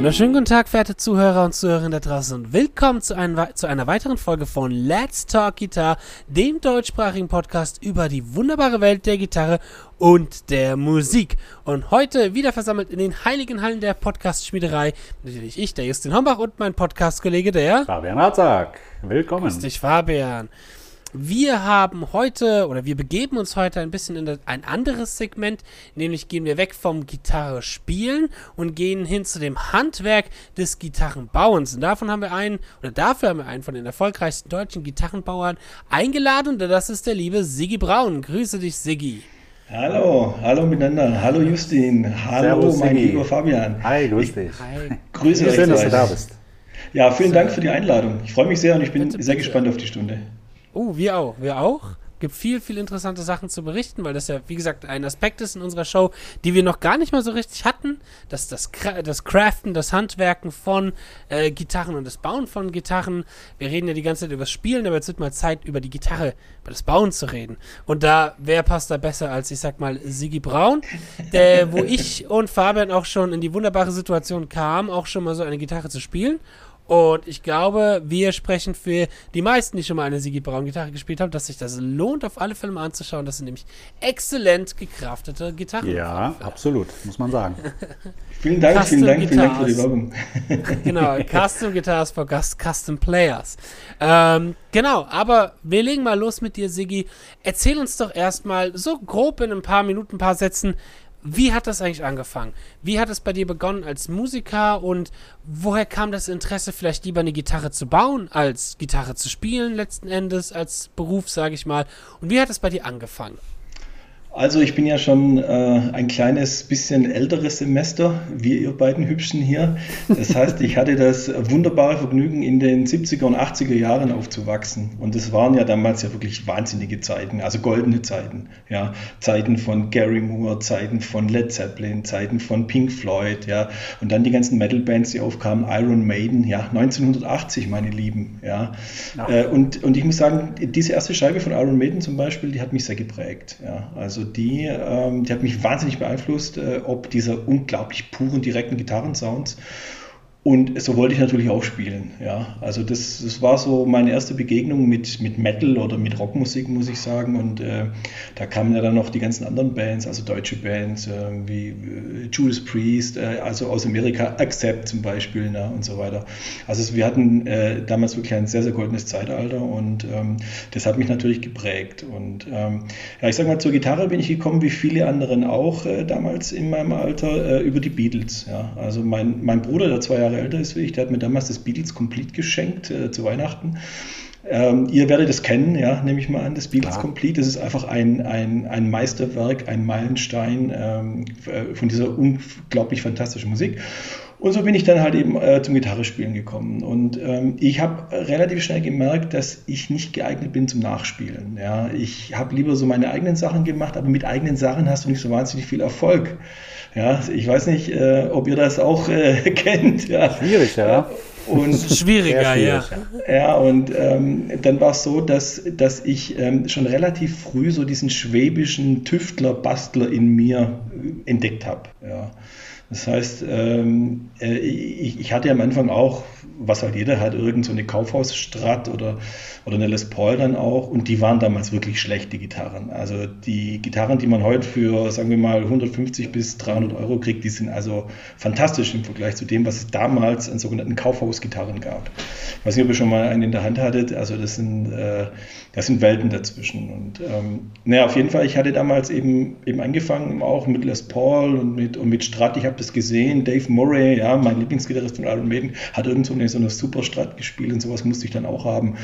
wunderschönen guten Tag, verehrte Zuhörer und Zuhörerinnen da draußen und willkommen zu, ein, zu, einer weiteren Folge von Let's Talk Guitar, dem deutschsprachigen Podcast über die wunderbare Welt der Gitarre und der Musik. Und heute wieder versammelt in den heiligen Hallen der Podcast-Schmiederei natürlich ich, der Justin Hombach und mein Podcast-Kollege, der Fabian Ratzak. Willkommen. Grüß dich, Fabian. Wir haben heute oder wir begeben uns heute ein bisschen in ein anderes Segment, nämlich gehen wir weg vom Gitarre spielen und gehen hin zu dem Handwerk des Gitarrenbauens. Und davon haben wir einen, oder dafür haben wir einen von den erfolgreichsten deutschen Gitarrenbauern eingeladen und das ist der liebe Siggi Braun. Grüße dich, Siggi. Hallo, hallo miteinander. Hallo Justin. Hallo, Servus, mein Siggi. lieber Fabian. Hi, grüß dich. Hi. Grüße euch. Schön, dass du da bist. Ja, vielen Dank für die Einladung. Ich freue mich sehr und ich bin bitte, sehr bitte. gespannt auf die Stunde. Oh, wir auch. Wir auch. Gibt viel, viel interessante Sachen zu berichten, weil das ja, wie gesagt, ein Aspekt ist in unserer Show, die wir noch gar nicht mal so richtig hatten. Das, das, das Craften, das Handwerken von äh, Gitarren und das Bauen von Gitarren. Wir reden ja die ganze Zeit über das Spielen, aber jetzt wird mal Zeit, über die Gitarre, über das Bauen zu reden. Und da, wer passt da besser als, ich sag mal, Sigi Braun, der, wo ich und Fabian auch schon in die wunderbare Situation kamen, auch schon mal so eine Gitarre zu spielen. Und ich glaube, wir sprechen für die meisten, die schon mal eine Sigi Braun Gitarre gespielt haben, dass sich das lohnt, auf alle Fälle mal anzuschauen. Das sind nämlich exzellent gekraftete Gitarren. Ja, absolut, muss man sagen. vielen Dank, Custom vielen Dank, vielen Dank für die Werbung. genau, Custom Guitars for Custom Players. Ähm, genau, aber wir legen mal los mit dir, Sigi. Erzähl uns doch erstmal so grob in ein paar Minuten, ein paar Sätzen, wie hat das eigentlich angefangen? Wie hat es bei dir begonnen als Musiker und woher kam das Interesse, vielleicht lieber eine Gitarre zu bauen, als Gitarre zu spielen, letzten Endes, als Beruf, sage ich mal? Und wie hat es bei dir angefangen? Also ich bin ja schon äh, ein kleines bisschen älteres Semester, wie ihr beiden Hübschen hier. Das heißt, ich hatte das wunderbare Vergnügen, in den 70er und 80er Jahren aufzuwachsen. Und das waren ja damals ja wirklich wahnsinnige Zeiten, also goldene Zeiten. Ja, Zeiten von Gary Moore, Zeiten von Led Zeppelin, Zeiten von Pink Floyd, ja. Und dann die ganzen Metal-Bands, die aufkamen, Iron Maiden, ja, 1980, meine Lieben, ja. ja. Äh, und, und ich muss sagen, diese erste Scheibe von Iron Maiden zum Beispiel, die hat mich sehr geprägt, ja. Also also die, ähm, die hat mich wahnsinnig beeinflusst, äh, ob dieser unglaublich puren, direkten Gitarrensounds und so wollte ich natürlich auch spielen. Ja. Also das, das war so meine erste Begegnung mit, mit Metal oder mit Rockmusik, muss ich sagen. Und äh, da kamen ja dann noch die ganzen anderen Bands, also deutsche Bands äh, wie äh, Judas Priest, äh, also aus Amerika, Accept zum Beispiel na, und so weiter. Also wir hatten äh, damals wirklich ein sehr, sehr goldenes Zeitalter und ähm, das hat mich natürlich geprägt. Und ähm, ja, ich sag mal, zur Gitarre bin ich gekommen, wie viele anderen auch damals in meinem Alter, über die Beatles. Ja. Also mein, mein Bruder, der zwei Jahre Jahre älter ist wie ich, der hat mir damals das Beatles Complete geschenkt äh, zu Weihnachten. Ähm, ihr werdet es kennen, ja, nehme ich mal an, das Beatles Klar. Complete. Das ist einfach ein, ein, ein Meisterwerk, ein Meilenstein ähm, äh, von dieser unglaublich fantastischen Musik. Und so bin ich dann halt eben äh, zum Gitarrespielen gekommen. Und ähm, ich habe relativ schnell gemerkt, dass ich nicht geeignet bin zum Nachspielen. Ja. Ich habe lieber so meine eigenen Sachen gemacht, aber mit eigenen Sachen hast du nicht so wahnsinnig viel Erfolg. Ja, ich weiß nicht, äh, ob ihr das auch äh, kennt. Ja. Schwierig, ja. Und Schwieriger, ja. Ja, und ähm, dann war es so, dass, dass ich ähm, schon relativ früh so diesen schwäbischen Tüftler, Bastler in mir entdeckt habe. Ja. Das heißt, ähm, äh, ich, ich, hatte am Anfang auch, was halt jeder hat, irgend so eine Kaufhausstrat oder, oder eine Les Paul dann auch. Und die waren damals wirklich schlechte Gitarren. Also die Gitarren, die man heute für, sagen wir mal, 150 bis 300 Euro kriegt, die sind also fantastisch im Vergleich zu dem, was es damals an sogenannten Kaufhausgitarren gab. Ich weiß nicht, ob ihr schon mal einen in der Hand hattet. Also das sind, äh, das sind Welten dazwischen. Und ähm, naja, auf jeden Fall, ich hatte damals eben, eben angefangen, auch mit Les Paul und mit, und mit Strat. Ich habe das gesehen. Dave Murray, ja, mein Lieblingsgitarrist von Iron Maiden, hat irgend so eine, so eine Superstrat gespielt und sowas musste ich dann auch haben.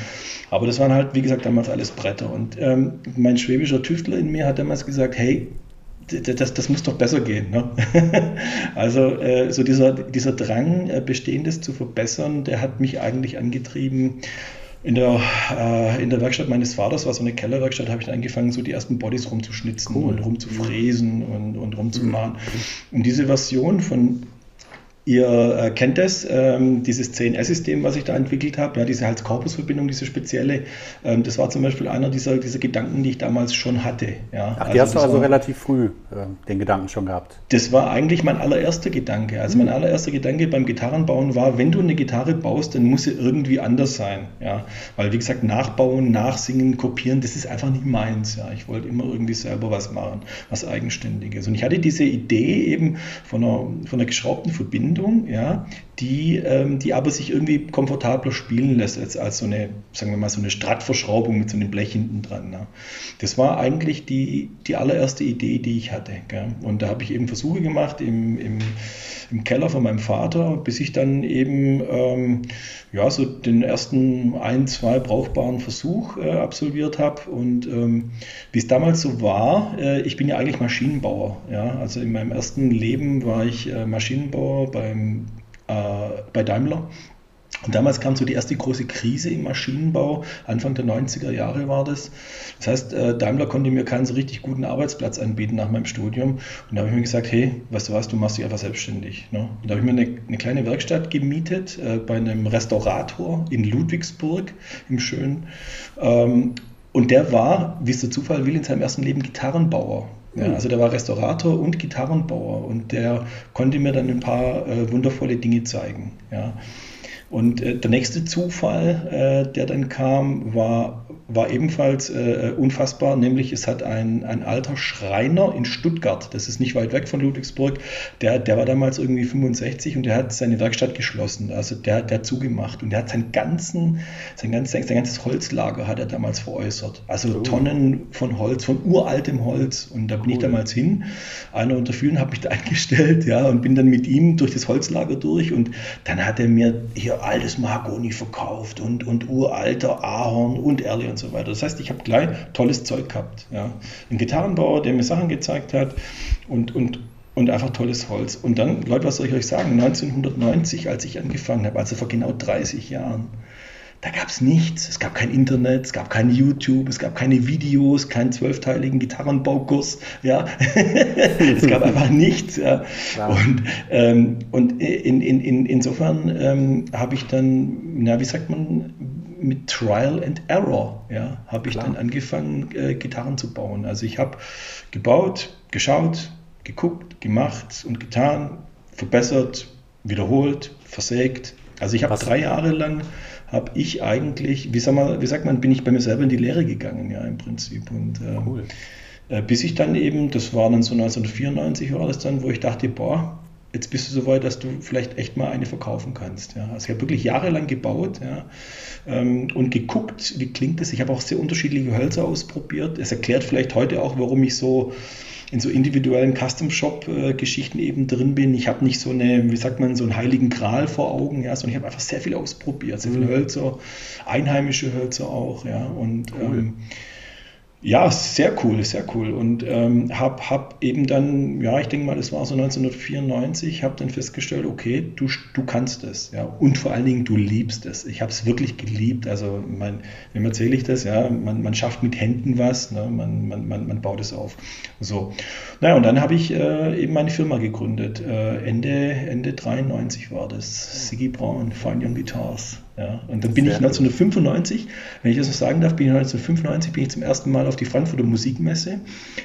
Aber das waren halt, wie gesagt, damals alles Bretter. Und ähm, mein schwäbischer Tüftler in mir hat damals gesagt, hey, das, das muss doch besser gehen. Ne? also äh, so dieser, dieser Drang, äh, Bestehendes zu verbessern, der hat mich eigentlich angetrieben, in der, äh, in der Werkstatt meines Vaters war so eine Kellerwerkstatt, habe ich dann angefangen, so die ersten Bodies rumzuschnitzen cool. und rumzufräsen und, und rumzumachen. Mhm. Und diese Version von Ihr äh, kennt das, ähm, dieses CNS-System, was ich da entwickelt habe, ja, diese Hals-Korpus-Verbindung, diese spezielle. Ähm, das war zum Beispiel einer dieser, dieser Gedanken, die ich damals schon hatte. Ja. Ach, die also hast du also war, relativ früh äh, den Gedanken schon gehabt? Das war eigentlich mein allererster Gedanke. Also mein allererster Gedanke beim Gitarrenbauen war, wenn du eine Gitarre baust, dann muss sie irgendwie anders sein. Ja. Weil, wie gesagt, nachbauen, nachsingen, kopieren, das ist einfach nicht meins. Ja. Ich wollte immer irgendwie selber was machen, was Eigenständiges. Und ich hatte diese Idee eben von einer, von einer geschraubten Verbindung Verbindung, ja, die, ähm, die aber sich irgendwie komfortabler spielen lässt als, als so eine, sagen wir mal, so eine Stratverschraubung mit so einem Blech hinten dran. Ne? Das war eigentlich die, die allererste Idee, die ich hatte. Gell? Und da habe ich eben Versuche gemacht im, im, im Keller von meinem Vater, bis ich dann eben ähm, ja, so den ersten ein, zwei brauchbaren Versuch äh, absolviert habe. Und ähm, wie es damals so war, äh, ich bin ja eigentlich Maschinenbauer. Ja? Also in meinem ersten Leben war ich äh, Maschinenbauer beim äh, bei Daimler. Und damals kam so die erste große Krise im Maschinenbau. Anfang der 90er Jahre war das. Das heißt, äh, Daimler konnte mir keinen so richtig guten Arbeitsplatz anbieten nach meinem Studium. Und da habe ich mir gesagt, hey, weißt du was, du machst dich einfach selbstständig. Ne? Und da habe ich mir eine, eine, kleine Werkstatt gemietet äh, bei einem Restaurator in Ludwigsburg im Schönen. Ähm, und der war, wie es der Zufall will, in seinem ersten Leben Gitarrenbauer. Ja, also der war Restaurator und Gitarrenbauer und der konnte mir dann ein paar äh, wundervolle Dinge zeigen. Ja. Und äh, der nächste Zufall, äh, der dann kam, war, war ebenfalls äh, unfassbar, nämlich es hat ein, ein alter Schreiner in Stuttgart, das ist nicht weit weg von Ludwigsburg, der, der war damals irgendwie 65 und der hat seine Werkstatt geschlossen, also der, der hat zugemacht und der hat seinen ganzen, sein, ganzes, sein ganzes Holzlager hat er damals veräußert. Also oh. Tonnen von Holz, von uraltem Holz und da bin cool. ich damals hin, einer unter vielen, habe mich da eingestellt ja, und bin dann mit ihm durch das Holzlager durch und dann hat er mir hier altes Mahagoni verkauft und, und uralter Ahorn und Erle und so weiter. Das heißt, ich habe gleich tolles Zeug gehabt. Ja. Ein Gitarrenbauer, der mir Sachen gezeigt hat und, und, und einfach tolles Holz. Und dann, Leute, was soll ich euch sagen? 1990, als ich angefangen habe, also vor genau 30 Jahren, da gab es nichts. Es gab kein Internet, es gab kein YouTube, es gab keine Videos, keinen zwölfteiligen Gitarrenbaukurs. Ja. es gab einfach nichts. Ja. Und, ähm, und in, in, in, insofern ähm, habe ich dann, na, wie sagt man, mit Trial and Error ja, habe ich Klar. dann angefangen, äh, Gitarren zu bauen. Also ich habe gebaut, geschaut, geguckt, gemacht und getan, verbessert, wiederholt, versägt. Also ich habe drei Jahre lang habe ich eigentlich, wie, sag mal, wie sagt man, bin ich bei mir selber in die Lehre gegangen, ja, im Prinzip. Und äh, cool. bis ich dann eben, das war dann so 1994 war das dann, wo ich dachte, boah, jetzt bist du so weit, dass du vielleicht echt mal eine verkaufen kannst. Ja. Also ich habe wirklich jahrelang gebaut ja, ähm, und geguckt, wie klingt das. Ich habe auch sehr unterschiedliche Hölzer ausprobiert. Es erklärt vielleicht heute auch, warum ich so in so individuellen Custom-Shop-Geschichten eben drin bin. Ich habe nicht so eine, wie sagt man, so einen heiligen Gral vor Augen, ja, sondern ich habe einfach sehr viel ausprobiert, sehr viele mhm. Hölzer, einheimische Hölzer auch, ja. Und cool. ähm, ja, sehr cool, sehr cool. Und ähm, habe hab eben dann, ja, ich denke mal, das war so 1994, habe dann festgestellt, okay, du, du kannst es. Ja, und vor allen Dingen, du liebst es. Ich habe es wirklich geliebt. Also, mein, wem erzähle ich das? Ja, man, man schafft mit Händen was, ne? man, man, man, man baut es auf. So. Naja, und dann habe ich äh, eben meine Firma gegründet. Äh, Ende, Ende 93 war das. Siggy Braun, Fine Young Guitars. Ja, und dann bin ich 1995, wenn ich das noch sagen darf, bin ich 1995 bin ich zum ersten Mal auf die Frankfurter Musikmesse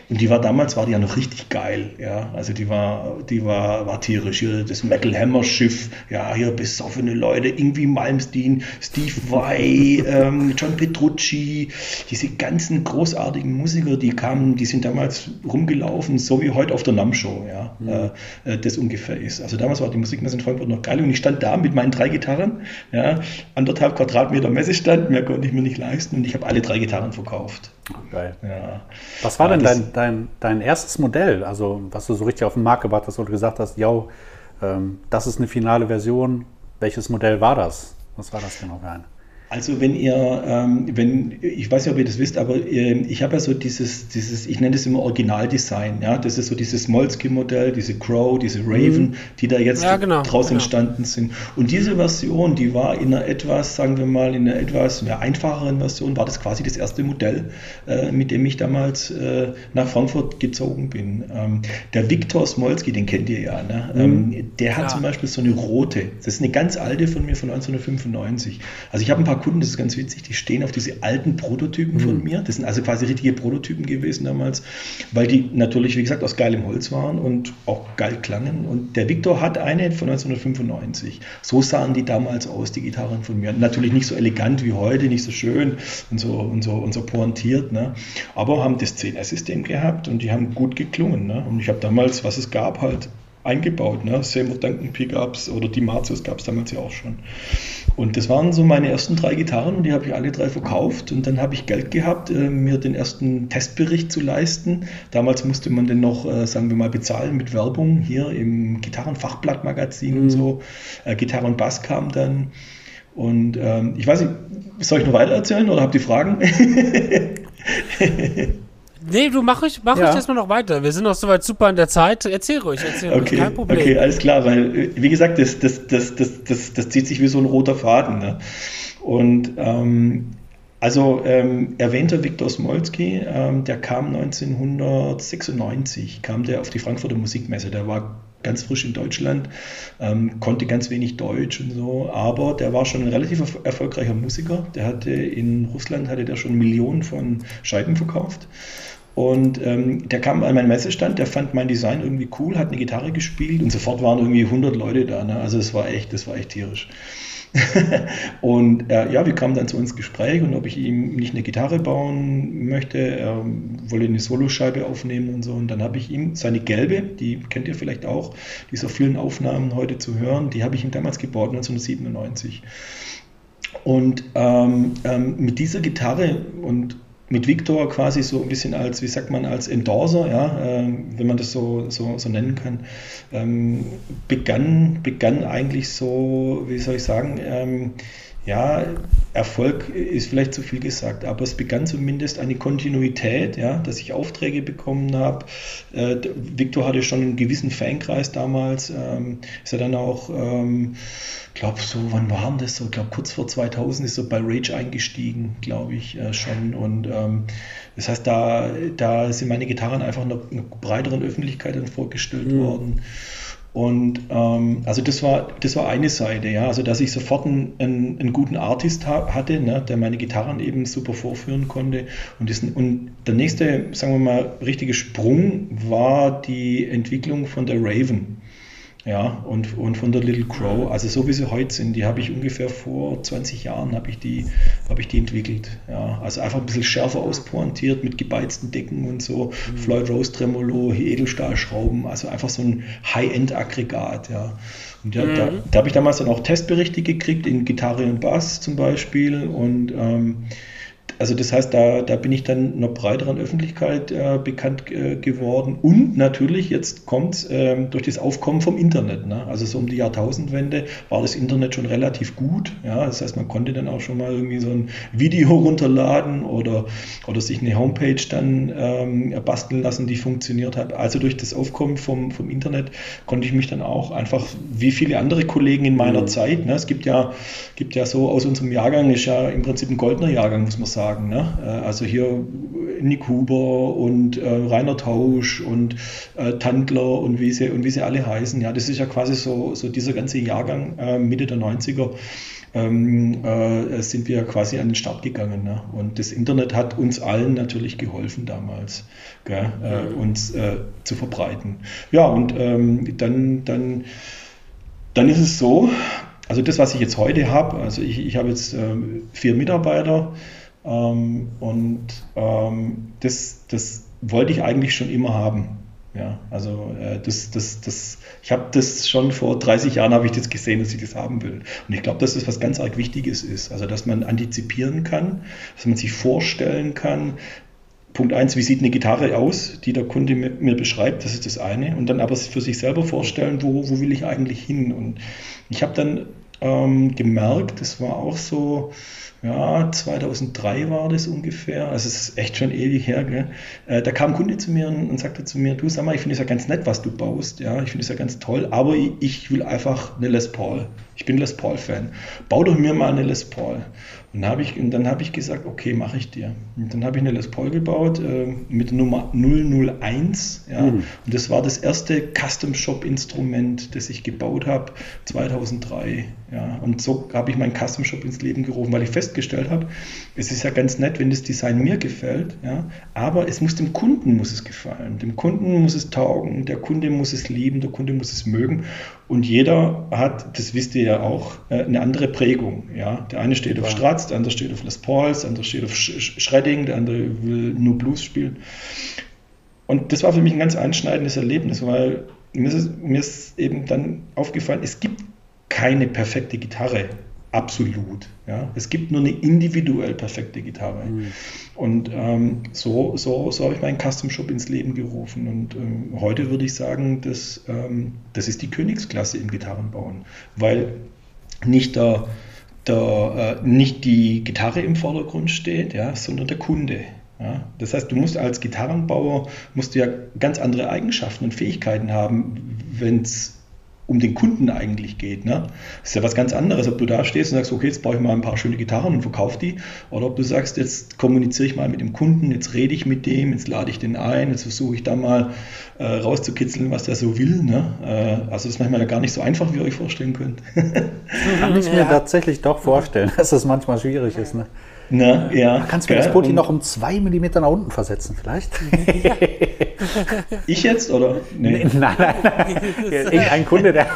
und die war damals war die ja noch richtig geil, ja, also die war die war war tierisch hier das Metal Hammer Schiff, ja hier besoffene Leute, irgendwie Malmsteen, Steve Vai, ähm, John Petrucci, diese ganzen großartigen Musiker, die kamen, die sind damals rumgelaufen, so wie heute auf der NAM Show, ja, mhm. äh, das ungefähr ist. Also damals war die Musikmesse in Frankfurt noch geil und ich stand da mit meinen drei Gitarren, ja anderthalb Quadratmeter Messestand, mehr konnte ich mir nicht leisten und ich habe alle drei Gitarren verkauft. Geil. Ja. Was war denn dein, dein, dein erstes Modell, also was du so richtig auf den Markt gebracht hast, wo du gesagt hast, ja, ähm, das ist eine finale Version. Welches Modell war das? Was war das genau für ein? Also wenn ihr, ähm, wenn, ich weiß nicht, ob ihr das wisst, aber äh, ich habe ja so dieses, dieses, ich nenne das immer Originaldesign, ja, das ist so dieses Molesky-Modell, diese Crow, diese Raven, mhm. die da jetzt ja, genau, draus genau. entstanden sind. Und diese Version, die war in einer etwas, sagen wir mal, in einer etwas ja, einfacheren Version, war das quasi das erste Modell, äh, mit dem ich damals äh, nach Frankfurt gezogen bin. Ähm, der Viktor Smolski, den kennt ihr ja, ne? Mhm. Ähm, der hat ja. zum Beispiel so eine rote, das ist eine ganz alte von mir von 1995. Also ich habe ein paar Kunden, das ist ganz witzig, die stehen auf diese alten Prototypen mhm. von mir. Das sind also quasi richtige Prototypen gewesen damals, weil die natürlich, wie gesagt, aus geilem Holz waren und auch geil klangen. Und der Victor hat eine von 1995. So sahen die damals aus, die Gitarren von mir. Natürlich nicht so elegant wie heute, nicht so schön und so, und so, und so pointiert, ne? aber haben das 10R-System gehabt und die haben gut geklungen. Ne? Und ich habe damals, was es gab, halt eingebaut. Ne? Seymour Duncan Pickups oder die Marzius gab es damals ja auch schon. Und das waren so meine ersten drei Gitarren und die habe ich alle drei verkauft. Und dann habe ich Geld gehabt, äh, mir den ersten Testbericht zu leisten. Damals musste man den noch, äh, sagen wir mal, bezahlen mit Werbung hier im Gitarrenfachblattmagazin mhm. und so. Äh, Gitarre und Bass kam dann. Und ähm, ich weiß nicht, soll ich noch weiter erzählen oder habt ihr Fragen? Nee, du mach ich, mach ja. ich erstmal noch weiter. Wir sind noch soweit super in der Zeit. Erzähl ruhig, erzähl okay. ruhig, kein Problem. Okay, alles klar, weil, wie gesagt, das, das, das, das, das, das zieht sich wie so ein roter Faden. Ne? Und ähm, also ähm, erwähnter Viktor Smolski, ähm, der kam 1996, kam der auf die Frankfurter Musikmesse. Der war ganz frisch in Deutschland, ähm, konnte ganz wenig Deutsch und so, aber der war schon ein relativ erfolgreicher Musiker. Der hatte in Russland hatte der schon Millionen von Scheiben verkauft. Und ähm, der kam an meinen Messestand, der fand mein Design irgendwie cool, hat eine Gitarre gespielt und sofort waren irgendwie 100 Leute da. Ne? Also es war echt, das war echt tierisch. und äh, ja, wir kamen dann zu uns Gespräch und ob ich ihm nicht eine Gitarre bauen möchte, er wolle eine Soloscheibe aufnehmen und so. Und dann habe ich ihm seine gelbe, die kennt ihr vielleicht auch, die ist auf vielen Aufnahmen heute zu hören, die habe ich ihm damals gebaut, 1997. Und ähm, ähm, mit dieser Gitarre und mit Victor quasi so ein bisschen als, wie sagt man, als Endorser, ja, äh, wenn man das so, so, so nennen kann, ähm, begann, begann eigentlich so, wie soll ich sagen, ähm, ja, Erfolg ist vielleicht zu viel gesagt, aber es begann zumindest eine Kontinuität, ja, dass ich Aufträge bekommen habe. Äh, Victor hatte schon einen gewissen Fankreis damals, ähm, ist er dann auch, ähm, glaube so, wann war das so? Ich glaube kurz vor 2000 ist er bei Rage eingestiegen, glaube ich äh, schon. Und ähm, das heißt, da, da sind meine Gitarren einfach einer, einer breiteren Öffentlichkeit dann vorgestellt mhm. worden. Und ähm, also das war, das war eine Seite, ja, also dass ich sofort einen, einen, einen guten Artist ha hatte, ne, der meine Gitarren eben super vorführen konnte. Und, das, und der nächste, sagen wir mal, richtige Sprung war die Entwicklung von der Raven. Ja, und, und von der Little Crow, also so wie sie heute sind, die habe ich ungefähr vor 20 Jahren habe ich die, habe ich die entwickelt. Ja, also einfach ein bisschen schärfer auspointiert mit gebeizten Decken und so, mhm. Floyd Rose Tremolo, Edelstahlschrauben, also einfach so ein High-End-Aggregat, ja. Und ja, mhm. da, da habe ich damals dann auch Testberichte gekriegt in Gitarre und Bass zum Beispiel und ähm, also das heißt, da, da bin ich dann einer breiteren Öffentlichkeit äh, bekannt äh, geworden. Und natürlich, jetzt kommt äh, durch das Aufkommen vom Internet. Ne? Also so um die Jahrtausendwende war das Internet schon relativ gut. Ja? Das heißt, man konnte dann auch schon mal irgendwie so ein Video runterladen oder, oder sich eine Homepage dann ähm, basteln lassen, die funktioniert hat. Also durch das Aufkommen vom, vom Internet konnte ich mich dann auch einfach, wie viele andere Kollegen in meiner mhm. Zeit, ne? es gibt ja, gibt ja so aus unserem Jahrgang, ist ja im Prinzip ein goldener Jahrgang, muss man sagen sagen. Ne? Äh, also hier Nick Huber und äh, Rainer Tausch und äh, Tandler und wie, sie, und wie sie alle heißen. Ja, das ist ja quasi so, so dieser ganze Jahrgang äh, Mitte der 90er. Ähm, äh, sind wir quasi an den Start gegangen. Ne? Und das Internet hat uns allen natürlich geholfen damals, gell, äh, mhm. uns zu verbreiten. Ja, und ähm, dann, dann, dann ist es so, also das, was ich jetzt heute habe, also ich, ich habe jetzt ähm, vier Mitarbeiter, ähm, und ähm, das, das wollte ich eigentlich schon immer haben. Ja, also äh, das, das, das, ich habe das schon vor 30 Jahren habe ich das gesehen, dass ich das haben will. Und ich glaube, dass das was ganz arg Wichtiges ist. Also dass man antizipieren kann, dass man sich vorstellen kann. Punkt eins, wie sieht eine Gitarre aus, die der Kunde mir, mir beschreibt, das ist das eine. Und dann aber für sich selber vorstellen, wo, wo will ich eigentlich hin. Und ich habe dann ähm, gemerkt, das war auch so, ja, 2003 war das ungefähr, also es ist echt schon ewig her, gell? Äh, da kam ein Kunde zu mir und, und, sagte zu mir, du sag mal, ich finde es ja ganz nett, was du baust, ja, ich finde es ja ganz toll, aber ich, ich, will einfach eine Les Paul. Ich bin Les Paul-Fan. Bau doch mir mal eine Les Paul. Und, hab ich, und dann habe ich gesagt, okay, mache ich dir. Und dann habe ich eine Les Paul gebaut äh, mit der Nummer 001. Ja, mhm. Und das war das erste Custom-Shop-Instrument, das ich gebaut habe 2003. Ja, und so habe ich meinen Custom-Shop ins Leben gerufen, weil ich festgestellt habe, es ist ja ganz nett, wenn das Design mir gefällt, ja, aber es muss dem Kunden muss es gefallen. Dem Kunden muss es taugen, der Kunde muss es lieben, der Kunde muss es mögen. Und jeder hat, das wisst ihr ja auch, äh, eine andere Prägung. Ja? Der eine steht auf Stratz, der andere steht auf Les Pauls, der andere steht auf Shredding, der andere will nur Blues spielen. Und das war für mich ein ganz einschneidendes Erlebnis, weil mir ist, mir ist eben dann aufgefallen, es gibt keine perfekte Gitarre absolut. Ja? Es gibt nur eine individuell perfekte Gitarre. Mhm. Und ähm, so, so, so habe ich meinen Custom Shop ins Leben gerufen. Und ähm, heute würde ich sagen, dass, ähm, das ist die Königsklasse im Gitarrenbauen, weil nicht, der, der, äh, nicht die Gitarre im Vordergrund steht, ja, sondern der Kunde. Ja, das heißt, du musst als Gitarrenbauer musst du ja ganz andere Eigenschaften und Fähigkeiten haben, wenn es um den Kunden eigentlich geht. Ne? Das ist ja was ganz anderes, ob du da stehst und sagst, okay, jetzt brauche ich mal ein paar schöne Gitarren und verkaufe die, oder ob du sagst, jetzt kommuniziere ich mal mit dem Kunden, jetzt rede ich mit dem, jetzt lade ich den ein, jetzt versuche ich da mal äh, rauszukitzeln, was der so will. Ne? Äh, also das ist manchmal gar nicht so einfach, wie ihr euch vorstellen könnt. Kann ich mir ja. tatsächlich doch vorstellen, dass das manchmal schwierig ist. Ne? Na, ja. Kannst du mir das Poti noch um zwei Millimeter nach unten versetzen, vielleicht? Ja. ich jetzt, oder? Nee. Nein, nein, nein. Irgendein Kunde, der,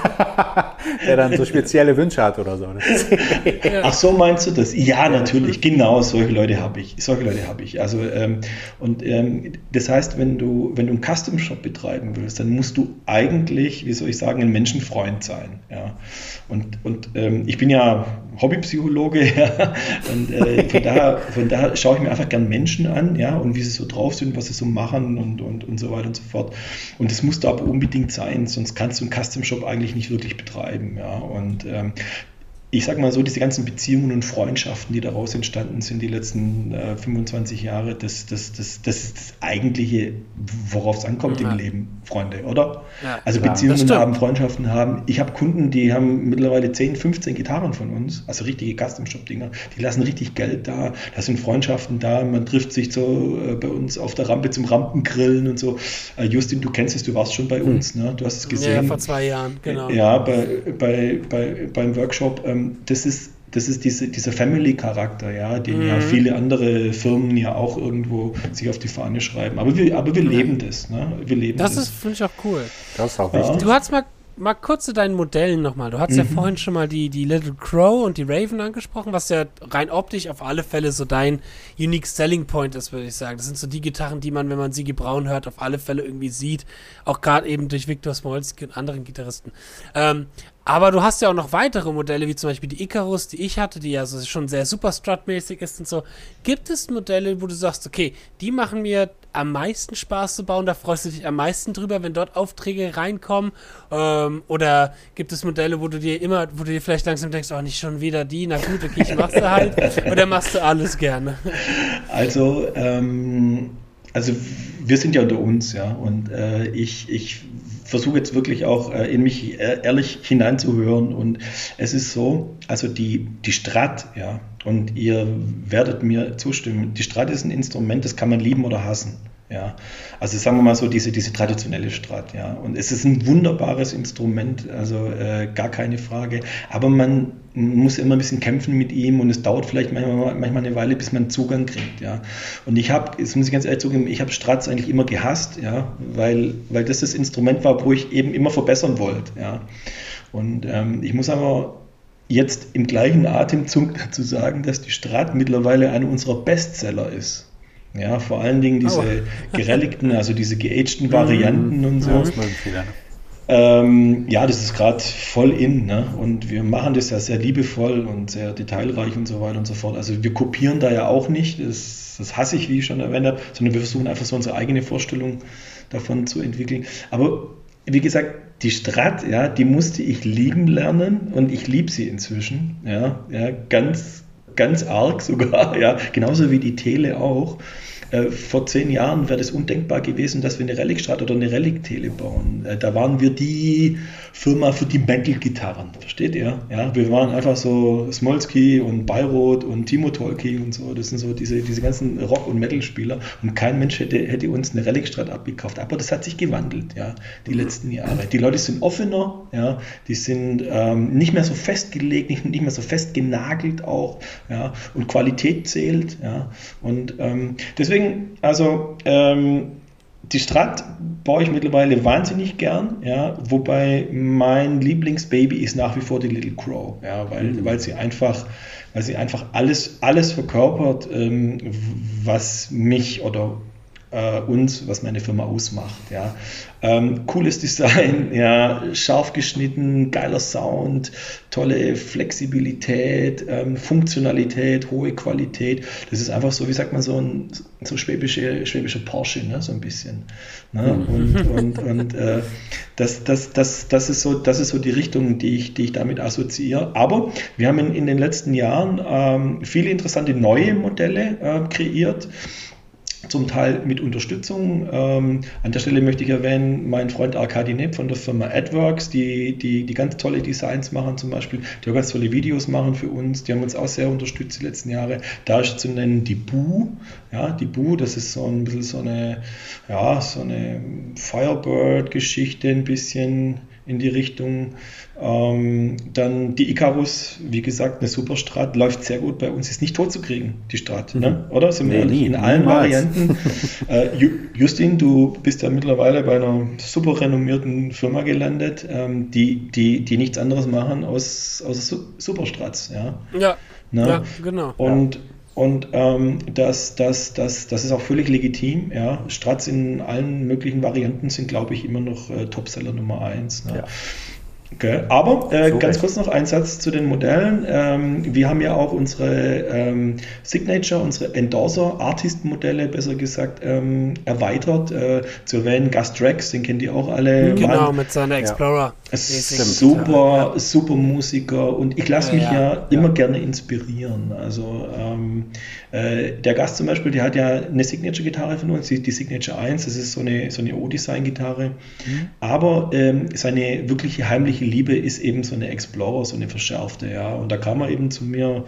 der dann so spezielle Wünsche hat oder so. Ach so, meinst du das? Ja, natürlich, genau, solche Leute habe ich. Solche Leute habe ich. Also, ähm, und ähm, das heißt, wenn du, wenn du einen Custom-Shop betreiben willst, dann musst du eigentlich, wie soll ich sagen, ein Menschenfreund sein. Ja. Und, und ähm, ich bin ja Hobbypsychologe, ja, und äh, von, daher, von daher schaue ich mir einfach gern Menschen an, ja, und wie sie so drauf sind, was sie so machen und, und, und so weiter und so fort. Und das muss da aber unbedingt sein, sonst kannst du einen Custom Shop eigentlich nicht wirklich betreiben, ja. Und ähm, ich sage mal so, diese ganzen Beziehungen und Freundschaften, die daraus entstanden sind, die letzten äh, 25 Jahre, das, das, das, das ist das Eigentliche, worauf es ankommt ja. im Leben, Freunde, oder? Ja, also klar. Beziehungen haben, Freundschaften haben. Ich habe Kunden, die haben mittlerweile 10, 15 Gitarren von uns, also richtige Custom-Shop-Dinger, die lassen richtig Geld da, da sind Freundschaften da, man trifft sich so äh, bei uns auf der Rampe zum Rampengrillen und so. Äh, Justin, du kennst es, du warst schon bei hm. uns, ne? du hast es gesehen. Ja, vor zwei Jahren, genau. Ja, bei, bei, bei, beim Workshop. Ähm, das ist, das ist diese, dieser Family-Charakter, ja, den mhm. ja viele andere Firmen ja auch irgendwo sich auf die Fahne schreiben. Aber wir, aber wir leben das, ne? Wir leben das. Das finde ich auch cool. Das ist auch wichtig. Du hast mal mal kurz zu deinen Modellen nochmal. Du hast mhm. ja vorhin schon mal die, die Little Crow und die Raven angesprochen, was ja rein optisch auf alle Fälle so dein Unique Selling Point ist, würde ich sagen. Das sind so die Gitarren, die man, wenn man Sigi Braun hört, auf alle Fälle irgendwie sieht. Auch gerade eben durch Victor Smolski und anderen Gitarristen. Ähm, aber du hast ja auch noch weitere Modelle, wie zum Beispiel die Icarus, die ich hatte, die ja so schon sehr super strut-mäßig ist und so. Gibt es Modelle, wo du sagst, okay, die machen mir am meisten Spaß zu bauen, da freust du dich am meisten drüber, wenn dort Aufträge reinkommen? Ähm, oder gibt es Modelle, wo du dir immer, wo du dir vielleicht langsam denkst, oh, nicht schon wieder die, na gut, okay, ich mach's halt. oder machst du alles gerne? Also, ähm, also wir sind ja unter uns, ja, und äh, ich, ich versuche jetzt wirklich auch äh, in mich äh, ehrlich hineinzuhören. Und es ist so, also die, die Strat, ja, und ihr werdet mir zustimmen, die Strat ist ein Instrument, das kann man lieben oder hassen. Ja, also sagen wir mal so diese, diese traditionelle Strat, ja. Und es ist ein wunderbares Instrument, also äh, gar keine Frage. Aber man muss immer ein bisschen kämpfen mit ihm und es dauert vielleicht manchmal, manchmal eine Weile, bis man Zugang kriegt, ja. Und ich habe, das muss ich ganz ehrlich zugeben, ich habe Strats eigentlich immer gehasst, ja, weil, weil das das Instrument war, wo ich eben immer verbessern wollte, ja. Und ähm, ich muss aber jetzt im gleichen Atemzug dazu sagen, dass die Strat mittlerweile einer unserer Bestseller ist. Ja, vor allen Dingen diese oh. gerelligten, also diese geagten Varianten mm, und so. Ja, ähm, ja, das ist gerade voll in. Ne? Und wir machen das ja sehr liebevoll und sehr detailreich und so weiter und so fort. Also wir kopieren da ja auch nicht, das, das hasse ich, wie ich schon erwähnt habe, sondern wir versuchen einfach so unsere eigene Vorstellung davon zu entwickeln. Aber wie gesagt, die Strat, ja, die musste ich lieben lernen und ich liebe sie inzwischen. Ja, ja, ganz ganz arg sogar, ja, genauso wie die Tele auch. Äh, vor zehn Jahren wäre das undenkbar gewesen, dass wir eine Relic-Strat oder eine Relic-Tele bauen. Äh, da waren wir die Firma für die Metal-Gitarren, versteht ihr? Ja, wir waren einfach so Smolsky und Bayreuth und Timo Tolki und so. Das sind so diese, diese ganzen Rock- und Metal-Spieler. Und kein Mensch hätte, hätte uns eine Relic-Strat abgekauft. Aber das hat sich gewandelt, ja, die letzten Jahre. Die Leute sind offener, ja, die sind ähm, nicht mehr so festgelegt, nicht, nicht mehr so festgenagelt auch, ja, und Qualität zählt, ja. Und ähm, deswegen deswegen, also ähm, die Strat baue ich mittlerweile wahnsinnig gern, ja, wobei mein Lieblingsbaby ist nach wie vor die Little Crow, ja, weil, mhm. weil sie einfach, weil sie einfach alles, alles verkörpert, ähm, was mich oder äh, uns, was meine Firma ausmacht. Ja. Ähm, cooles Design, ja, scharf geschnitten, geiler Sound, tolle Flexibilität, ähm, Funktionalität, hohe Qualität. Das ist einfach so, wie sagt man, so ein so schwäbische, schwäbische Porsche, ne, so ein bisschen. Ne? Mhm. Und, und, und äh, das, das, das, das, ist so, das ist so die Richtung, die ich, die ich damit assoziiere. Aber wir haben in, in den letzten Jahren ähm, viele interessante neue Modelle äh, kreiert zum Teil mit Unterstützung. Ähm, an der Stelle möchte ich erwähnen, mein Freund Arkadi Nepp von der Firma AdWorks, die, die, die ganz tolle Designs machen zum Beispiel, die auch ganz tolle Videos machen für uns. Die haben uns auch sehr unterstützt die letzten Jahre. Da ist zu nennen die Bu. Ja, die Bu, das ist so ein bisschen so eine, ja, so eine Firebird-Geschichte ein bisschen in die Richtung. Ähm, dann die Icarus, wie gesagt, eine super Strat, läuft sehr gut bei uns, ist nicht tot zu kriegen, die Strat, ne? mhm. ne? oder? Sind wir nee, nie, in allen niemals. Varianten. äh, Justin, du bist ja mittlerweile bei einer super renommierten Firma gelandet, ähm, die, die, die nichts anderes machen aus, aus Superstrats. Ja, ja, ne? ja genau. Und ja. Und ähm, das, das, das, das ist auch völlig legitim. Ja. Strats in allen möglichen Varianten sind, glaube ich, immer noch äh, Topseller Nummer 1. Ne? Ja. Okay. Aber äh, so ganz recht. kurz noch ein Satz zu den Modellen. Ähm, wir haben ja auch unsere ähm, Signature, unsere Endorser-Artist-Modelle, besser gesagt, ähm, erweitert. Äh, zu erwähnen, Gus Drax, den kennt ihr auch alle. Genau, Mann. mit seiner Explorer. Ja. Super, ja. super Musiker und ich lasse mich ja, ja immer gerne inspirieren. Also ähm, äh, der Gast zum Beispiel, der hat ja eine Signature-Gitarre von uns, die, die, Signature 1, das ist so eine, so eine O-Design-Gitarre. Mhm. Aber ähm, seine wirkliche heimliche Liebe ist eben so eine Explorer, so eine verschärfte, ja. Und da kam er eben zu mir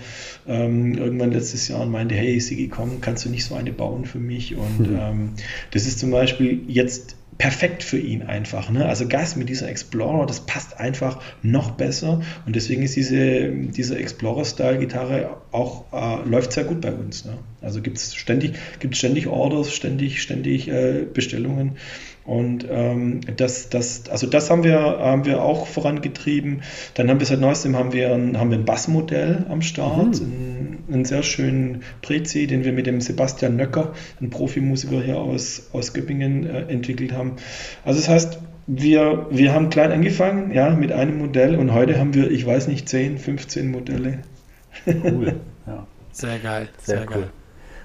ähm, irgendwann letztes Jahr und meinte, hey Sigi, komm, kannst du nicht so eine bauen für mich? Und mhm. ähm, das ist zum Beispiel jetzt perfekt für ihn einfach. Ne? Also Gas mit dieser Explorer, das passt einfach noch besser und deswegen ist diese, diese Explorer-Style-Gitarre auch, äh, läuft sehr gut bei uns. Ne? Also gibt es ständig, gibt's ständig Orders, ständig, ständig äh, Bestellungen und ähm, das, das, also das haben wir, haben wir auch vorangetrieben. Dann haben wir seit neuestem haben wir ein, haben wir ein Bassmodell am Start, mhm. einen, einen, sehr schönen Prezi, den wir mit dem Sebastian Nöcker, einem Profimusiker hier aus, aus Göppingen, äh, entwickelt haben. Also das heißt, wir, wir haben klein angefangen, ja, mit einem Modell und heute haben wir, ich weiß nicht, 10, 15 Modelle. Cool, ja. Sehr geil, sehr, sehr cool. Geil.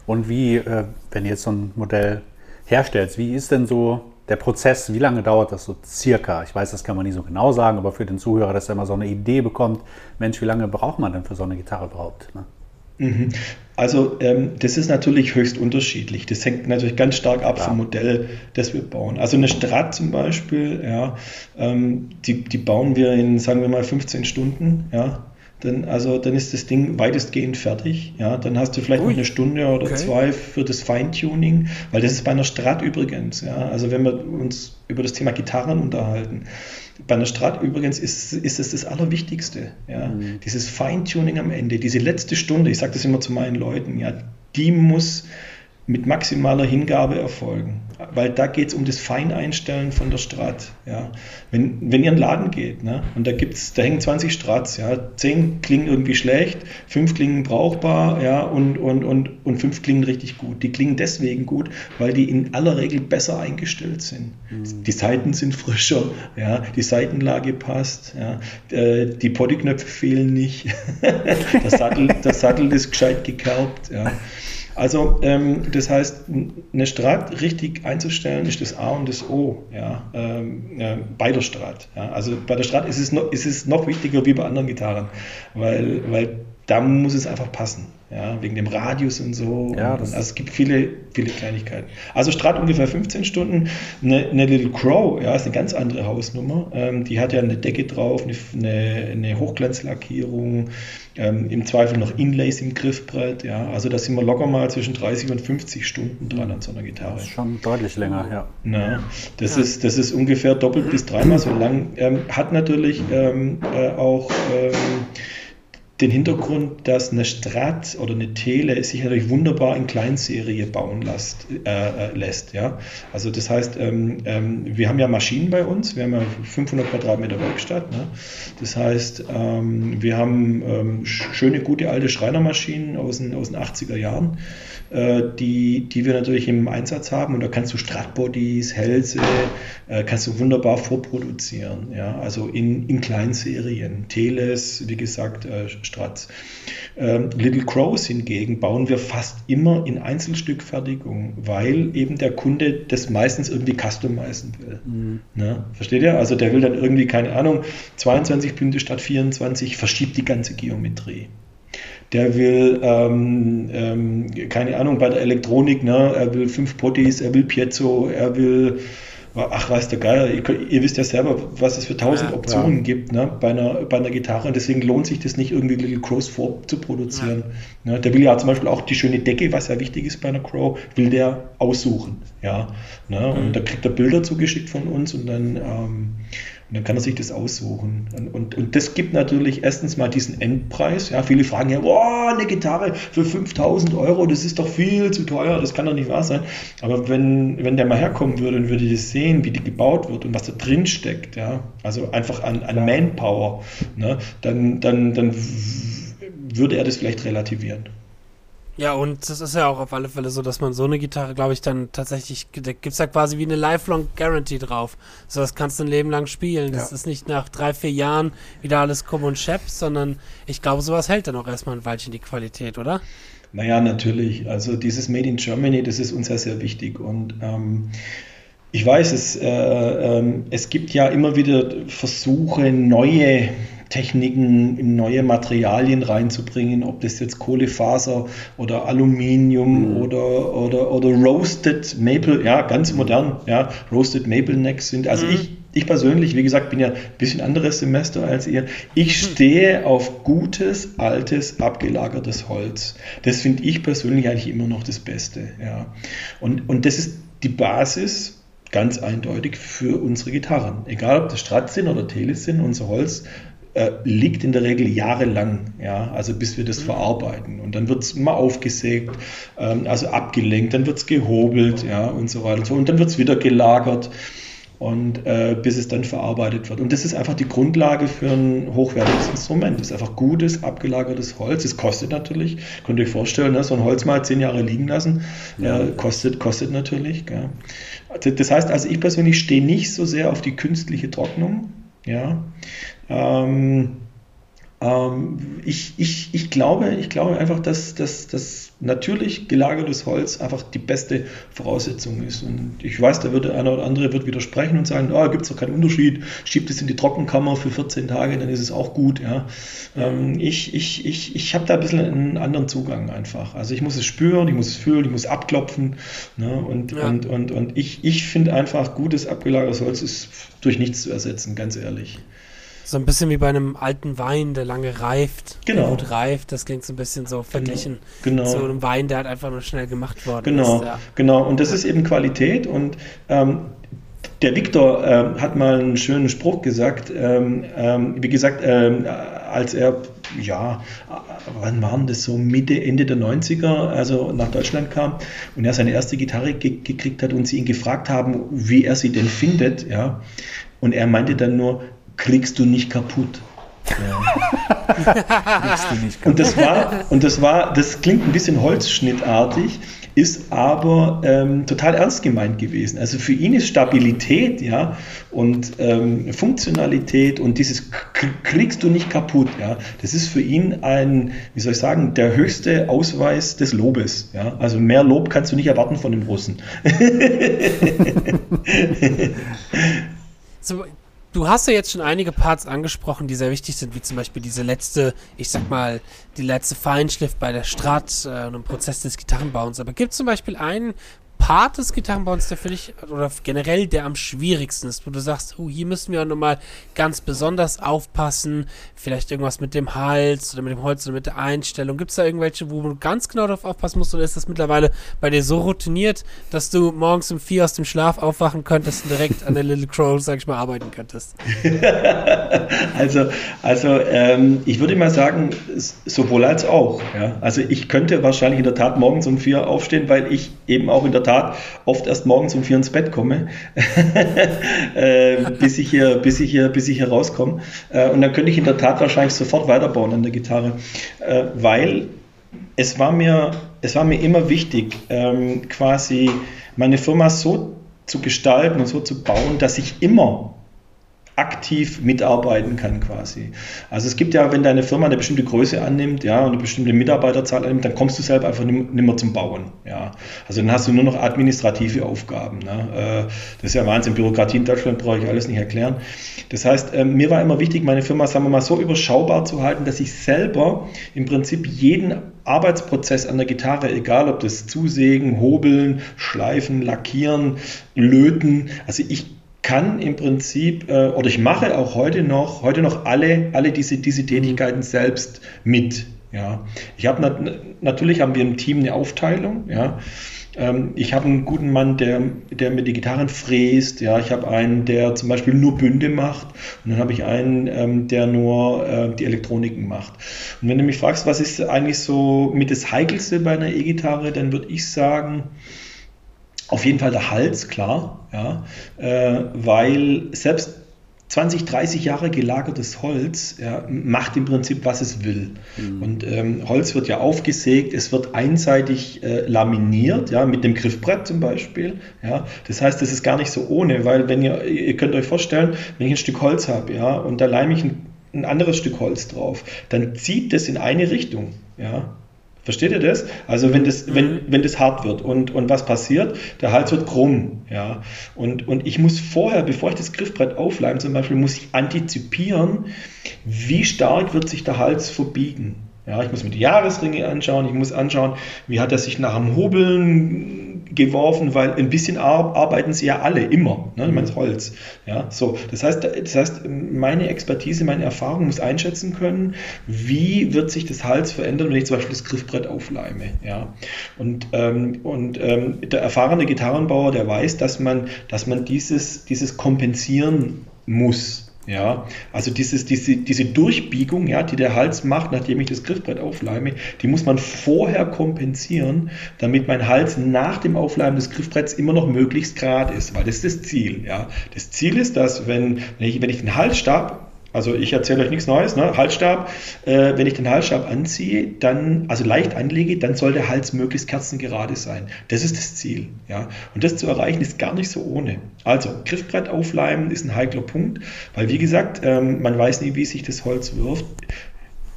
Und wie, äh, wenn ihr jetzt so ein Modell herstellt, wie ist denn so der Prozess, wie lange dauert das so circa? Ich weiß, das kann man nicht so genau sagen, aber für den Zuhörer, dass er immer so eine Idee bekommt, Mensch, wie lange braucht man denn für so eine Gitarre überhaupt? Ne? Mhm. Also ähm, das ist natürlich höchst unterschiedlich. Das hängt natürlich ganz stark ab ja. vom Modell, das wir bauen. Also eine Strat zum Beispiel, ja, ähm, die, die bauen wir in, sagen wir mal, 15 Stunden, ja, dann, also, dann ist das Ding weitestgehend fertig. Ja, dann hast du vielleicht Ui, noch eine Stunde oder okay. zwei für das Feintuning, weil das ist bei einer Strat übrigens. Ja, also wenn wir uns über das Thema Gitarren unterhalten, bei einer Strat übrigens ist, ist es das Allerwichtigste. Ja, mhm. dieses Feintuning am Ende, diese letzte Stunde, ich sage das immer zu meinen Leuten, ja, die muss mit maximaler Hingabe erfolgen. Weil da geht es um das Feineinstellen von der Strat. Ja. Wenn, wenn ihr in den Laden geht ne, und da, gibt's, da hängen 20 Strats, ja, 10 klingen irgendwie schlecht, 5 klingen brauchbar ja, und, und, und, und 5 klingen richtig gut. Die klingen deswegen gut, weil die in aller Regel besser eingestellt sind. Mhm. Die Seiten sind frischer, ja, die Seitenlage passt, ja, äh, die Bodyknöpfe fehlen nicht, der, Sattel, der Sattel ist gescheit gekerbt. Ja. Also ähm, das heißt, eine Strat richtig einzustellen ist das A und das O ja, ähm, ja, bei der Strat. Ja. Also bei der Strat ist es, noch, ist es noch wichtiger wie bei anderen Gitarren, weil, weil da muss es einfach passen. Ja, wegen dem Radius und so. Ja, und, also es gibt viele, viele Kleinigkeiten. Also Strat ungefähr 15 Stunden. Eine, eine Little Crow, ja, ist eine ganz andere Hausnummer. Ähm, die hat ja eine Decke drauf, eine, eine Hochglanzlackierung, ähm, im Zweifel noch Inlays im Griffbrett. Ja, also da sind wir locker mal zwischen 30 und 50 Stunden dran an so einer Gitarre. Das ist schon deutlich länger, ja. Na, das, ja. Ist, das ist ungefähr doppelt bis dreimal so lang. Ähm, hat natürlich ähm, äh, auch ähm, den Hintergrund, dass eine Strat oder eine Tele sich natürlich wunderbar in Kleinserie bauen lässt. Äh, äh, lässt ja? Also das heißt, ähm, ähm, wir haben ja Maschinen bei uns, wir haben ja 500 Quadratmeter Werkstatt. Ne? Das heißt, ähm, wir haben ähm, schöne, gute alte Schreinermaschinen aus den, aus den 80er Jahren äh, die, die wir natürlich im Einsatz haben. Und da kannst du Stratbodies, Hälse, äh, kannst du wunderbar vorproduzieren. Ja? Also in, in Kleinserien. Teles, wie gesagt, äh, Strats. Ähm, Little Crows hingegen bauen wir fast immer in Einzelstückfertigung, weil eben der Kunde das meistens irgendwie customizen will. Mhm. Ne? Versteht ihr? Also der will dann irgendwie, keine Ahnung, 22 Bünde statt 24, verschiebt die ganze Geometrie der will, ähm, ähm, keine Ahnung, bei der Elektronik, ne, er will fünf Potties, er will Piezo, er will, ach weiß der Geier, ihr, ihr wisst ja selber, was es für tausend ja, Optionen ja. gibt ne, bei, einer, bei einer Gitarre und deswegen lohnt sich das nicht irgendwie Little Crows vorzuproduzieren. Ja. Ne, der will ja zum Beispiel auch die schöne Decke, was ja wichtig ist bei einer Crow, will der aussuchen. Ja, ne, und mhm. da kriegt er Bilder zugeschickt von uns und dann ähm, und dann kann er sich das aussuchen. Und, und, und, das gibt natürlich erstens mal diesen Endpreis. Ja, viele fragen ja, boah, eine Gitarre für 5000 Euro, das ist doch viel zu teuer, das kann doch nicht wahr sein. Aber wenn, wenn der mal herkommen würde und würde das sehen, wie die gebaut wird und was da drin steckt, ja, also einfach an, an Manpower, ne, dann, dann, dann würde er das vielleicht relativieren. Ja, und es ist ja auch auf alle Fälle so, dass man so eine Gitarre, glaube ich, dann tatsächlich, da gibt es ja quasi wie eine Lifelong Guarantee drauf. So, das kannst du ein Leben lang spielen. Das ja. ist nicht nach drei, vier Jahren wieder alles krumm und schepp, sondern ich glaube, sowas hält dann auch erstmal ein Weilchen die Qualität, oder? Naja, natürlich. Also dieses Made in Germany, das ist uns ja sehr wichtig. Und ähm, ich weiß, es, äh, äh, es gibt ja immer wieder Versuche, neue Techniken in neue Materialien reinzubringen, ob das jetzt Kohlefaser oder Aluminium mhm. oder, oder, oder Roasted Maple, ja, ganz modern, ja, Roasted Maple Necks sind. Also mhm. ich, ich persönlich, wie gesagt, bin ja ein bisschen anderes Semester als ihr. Ich mhm. stehe auf gutes, altes, abgelagertes Holz. Das finde ich persönlich eigentlich immer noch das Beste. Ja. Und, und das ist die Basis ganz eindeutig für unsere Gitarren. Egal ob das Strat sind oder Teles sind, unser Holz äh, liegt in der Regel jahrelang, ja, also bis wir das mhm. verarbeiten. Und dann wird es mal aufgesägt, ähm, also abgelenkt, dann wird es gehobelt, ja, und so weiter. Und, so. und dann wird es wieder gelagert und äh, bis es dann verarbeitet wird. Und das ist einfach die Grundlage für ein hochwertiges Instrument. Das ist einfach gutes, abgelagertes Holz. Es kostet natürlich, könnt ihr euch vorstellen, ne, so ein Holz mal zehn Jahre liegen lassen, ja. äh, kostet, kostet natürlich. Gell. Das heißt also, ich persönlich stehe nicht so sehr auf die künstliche Trocknung. Ja, ähm, ähm, ich, ich, ich, glaube, ich glaube einfach, dass, dass, dass natürlich gelagertes Holz einfach die beste Voraussetzung ist. Und ich weiß, da wird der eine oder andere wird widersprechen und sagen, oh, gibt es doch keinen Unterschied, schiebt es in die Trockenkammer für 14 Tage, dann ist es auch gut. Ja. Ähm, ich ich, ich, ich habe da ein bisschen einen anderen Zugang einfach. Also ich muss es spüren, ich muss es fühlen, ich muss abklopfen. Ne? Und, ja. und, und, und ich, ich finde einfach, gutes abgelagertes Holz ist durch nichts zu ersetzen, ganz ehrlich. So ein bisschen wie bei einem alten Wein, der lange reift. Genau. gut reift, das klingt so ein bisschen so verglichen genau. zu einem Wein, der halt einfach nur schnell gemacht worden genau. ist. Ja. Genau, und das ist eben Qualität und ähm, der Viktor äh, hat mal einen schönen Spruch gesagt. Ähm, ähm, wie gesagt, ähm, als er, ja, wann waren das so, Mitte, Ende der 90er, also nach Deutschland kam und er seine erste Gitarre ge gekriegt hat und sie ihn gefragt haben, wie er sie denn findet, ja. Und er meinte dann nur, kriegst du nicht kaputt. Ja. Und das war, und das war, das klingt ein bisschen holzschnittartig, ist aber ähm, total ernst gemeint gewesen. Also für ihn ist Stabilität, ja, und ähm, Funktionalität und dieses kriegst du nicht kaputt, ja, das ist für ihn ein, wie soll ich sagen, der höchste Ausweis des Lobes, ja. Also mehr Lob kannst du nicht erwarten von dem Russen. so, du hast ja jetzt schon einige Parts angesprochen, die sehr wichtig sind, wie zum Beispiel diese letzte, ich sag mal, die letzte Feinschliff bei der Strat äh, und im Prozess des Gitarrenbauens. Aber gibt es zum Beispiel einen Part des Gitarrenbauens, der für dich oder generell der am schwierigsten ist, wo du sagst, oh, hier müssen wir nochmal ganz besonders aufpassen, vielleicht irgendwas mit dem Hals oder mit dem Holz oder mit der Einstellung. Gibt es da irgendwelche, wo du ganz genau darauf aufpassen musst oder ist das mittlerweile bei dir so routiniert, dass du morgens um vier aus dem Schlaf aufwachen könntest und direkt an der Little Crow, sag ich mal, arbeiten könntest? also, also ähm, ich würde mal sagen, sowohl als auch. Ja? Also ich könnte wahrscheinlich in der Tat morgens um vier aufstehen, weil ich eben auch in der Tat Tat oft erst morgens um vier ins Bett komme, äh, bis, ich hier, bis, ich hier, bis ich hier rauskomme. Äh, und dann könnte ich in der Tat wahrscheinlich sofort weiterbauen an der Gitarre, äh, weil es war, mir, es war mir immer wichtig, ähm, quasi meine Firma so zu gestalten und so zu bauen, dass ich immer aktiv mitarbeiten kann quasi. Also es gibt ja, wenn deine Firma eine bestimmte Größe annimmt, ja, und eine bestimmte Mitarbeiterzahl annimmt, dann kommst du selber einfach nicht mehr zum Bauen, ja. Also dann hast du nur noch administrative Aufgaben, ne? Äh, das ist ja Wahnsinn, Bürokratie in Deutschland brauche ich alles nicht erklären. Das heißt, ähm, mir war immer wichtig, meine Firma, sagen wir mal, so überschaubar zu halten, dass ich selber im Prinzip jeden Arbeitsprozess an der Gitarre, egal ob das Zusägen, Hobeln, Schleifen, Lackieren, Löten, also ich kann im Prinzip, äh, oder ich mache auch heute noch, heute noch alle, alle diese, diese Tätigkeiten selbst mit. Ja. Ich habe nat natürlich haben wir im Team eine Aufteilung, ja. Ähm, ich habe einen guten Mann, der, der mir die Gitarren fräst. Ja, ich habe einen, der zum Beispiel nur Bünde macht. Und dann habe ich einen, ähm, der nur äh, die Elektroniken macht. Und wenn du mich fragst, was ist eigentlich so mit das Heikelste bei einer E-Gitarre, dann würde ich sagen, auf jeden Fall der Hals, klar, ja, äh, weil selbst 20, 30 Jahre gelagertes Holz ja, macht im Prinzip, was es will. Mhm. Und ähm, Holz wird ja aufgesägt, es wird einseitig äh, laminiert, ja, mit dem Griffbrett zum Beispiel. Ja. Das heißt, das ist gar nicht so ohne, weil wenn ihr, ihr könnt euch vorstellen, wenn ich ein Stück Holz habe, ja, und da leime ich ein, ein anderes Stück Holz drauf, dann zieht das in eine Richtung. Ja. Versteht ihr das? Also wenn das, wenn, mhm. wenn das hart wird und, und was passiert, der Hals wird krumm, ja. Und, und ich muss vorher, bevor ich das Griffbrett aufleime zum Beispiel, muss ich antizipieren, wie stark wird sich der Hals verbiegen. Ja, ich muss mir die Jahresringe anschauen, ich muss anschauen, wie hat er sich nach dem Hobeln geworfen, weil ein bisschen arbeiten sie ja alle immer, ne? ich meine, das Holz. Ja, so. das, heißt, das heißt, meine Expertise, meine Erfahrung muss einschätzen können, wie wird sich das Hals verändern, wenn ich zum Beispiel das Griffbrett aufleime. Ja? Und, ähm, und ähm, der erfahrene Gitarrenbauer, der weiß, dass man, dass man dieses, dieses kompensieren muss. Ja, also dieses, diese, diese Durchbiegung, ja, die der Hals macht, nachdem ich das Griffbrett aufleime, die muss man vorher kompensieren, damit mein Hals nach dem Aufleimen des Griffbretts immer noch möglichst gerade ist, weil das ist das Ziel. Ja. Das Ziel ist, dass wenn, wenn, ich, wenn ich den Halsstab also ich erzähle euch nichts Neues. Ne? Halsstab, äh, wenn ich den Halsstab anziehe, dann, also leicht anlege, dann soll der Hals möglichst kerzengerade sein. Das ist das Ziel. Ja? Und das zu erreichen ist gar nicht so ohne. Also Griffbrett aufleimen ist ein heikler Punkt, weil wie gesagt, ähm, man weiß nie, wie sich das Holz wirft.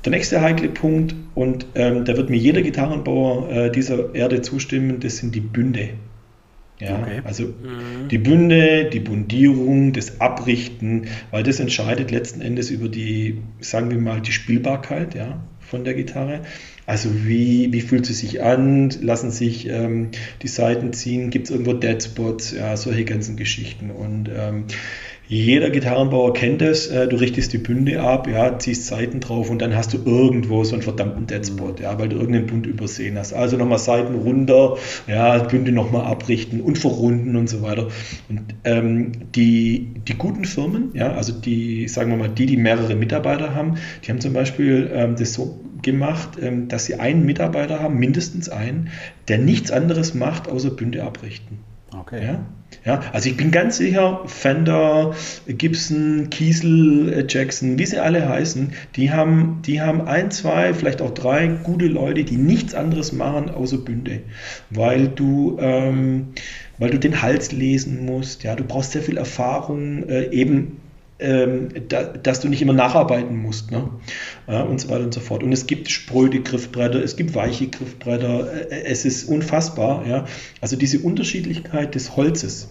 Der nächste heikle Punkt, und ähm, da wird mir jeder Gitarrenbauer äh, dieser Erde zustimmen, das sind die Bünde. Ja, okay. Also mhm. die Bünde, die Bundierung, das Abrichten, weil das entscheidet letzten Endes über die, sagen wir mal, die Spielbarkeit ja, von der Gitarre. Also wie, wie fühlt sie sich an? Lassen sich ähm, die Seiten ziehen? Gibt es irgendwo Deadspots? Ja, solche ganzen Geschichten. Und ähm, jeder Gitarrenbauer kennt es. Äh, du richtest die Bünde ab, ja, ziehst Seiten drauf und dann hast du irgendwo so einen verdammten Deadspot, ja, weil du irgendeinen Bund übersehen hast. Also nochmal Seiten runter, ja, Bünde nochmal abrichten und verrunden und so weiter. Und ähm, die, die guten Firmen, ja, also die, sagen wir mal, die, die mehrere Mitarbeiter haben, die haben zum Beispiel ähm, das so gemacht, ähm, dass sie einen Mitarbeiter haben, mindestens einen, der nichts anderes macht, außer Bünde abrichten. Okay. Ja? Ja, also ich bin ganz sicher, Fender, Gibson, Kiesel, äh, Jackson, wie sie alle heißen, die haben, die haben ein, zwei, vielleicht auch drei gute Leute, die nichts anderes machen außer Bünde, weil du, ähm, weil du den Hals lesen musst. Ja, du brauchst sehr viel Erfahrung, äh, eben ähm, da, dass du nicht immer nacharbeiten musst ne? Ja, und so weiter und so fort. Und es gibt spröde Griffbretter, es gibt weiche Griffbretter, äh, es ist unfassbar. Ja? Also diese Unterschiedlichkeit des Holzes,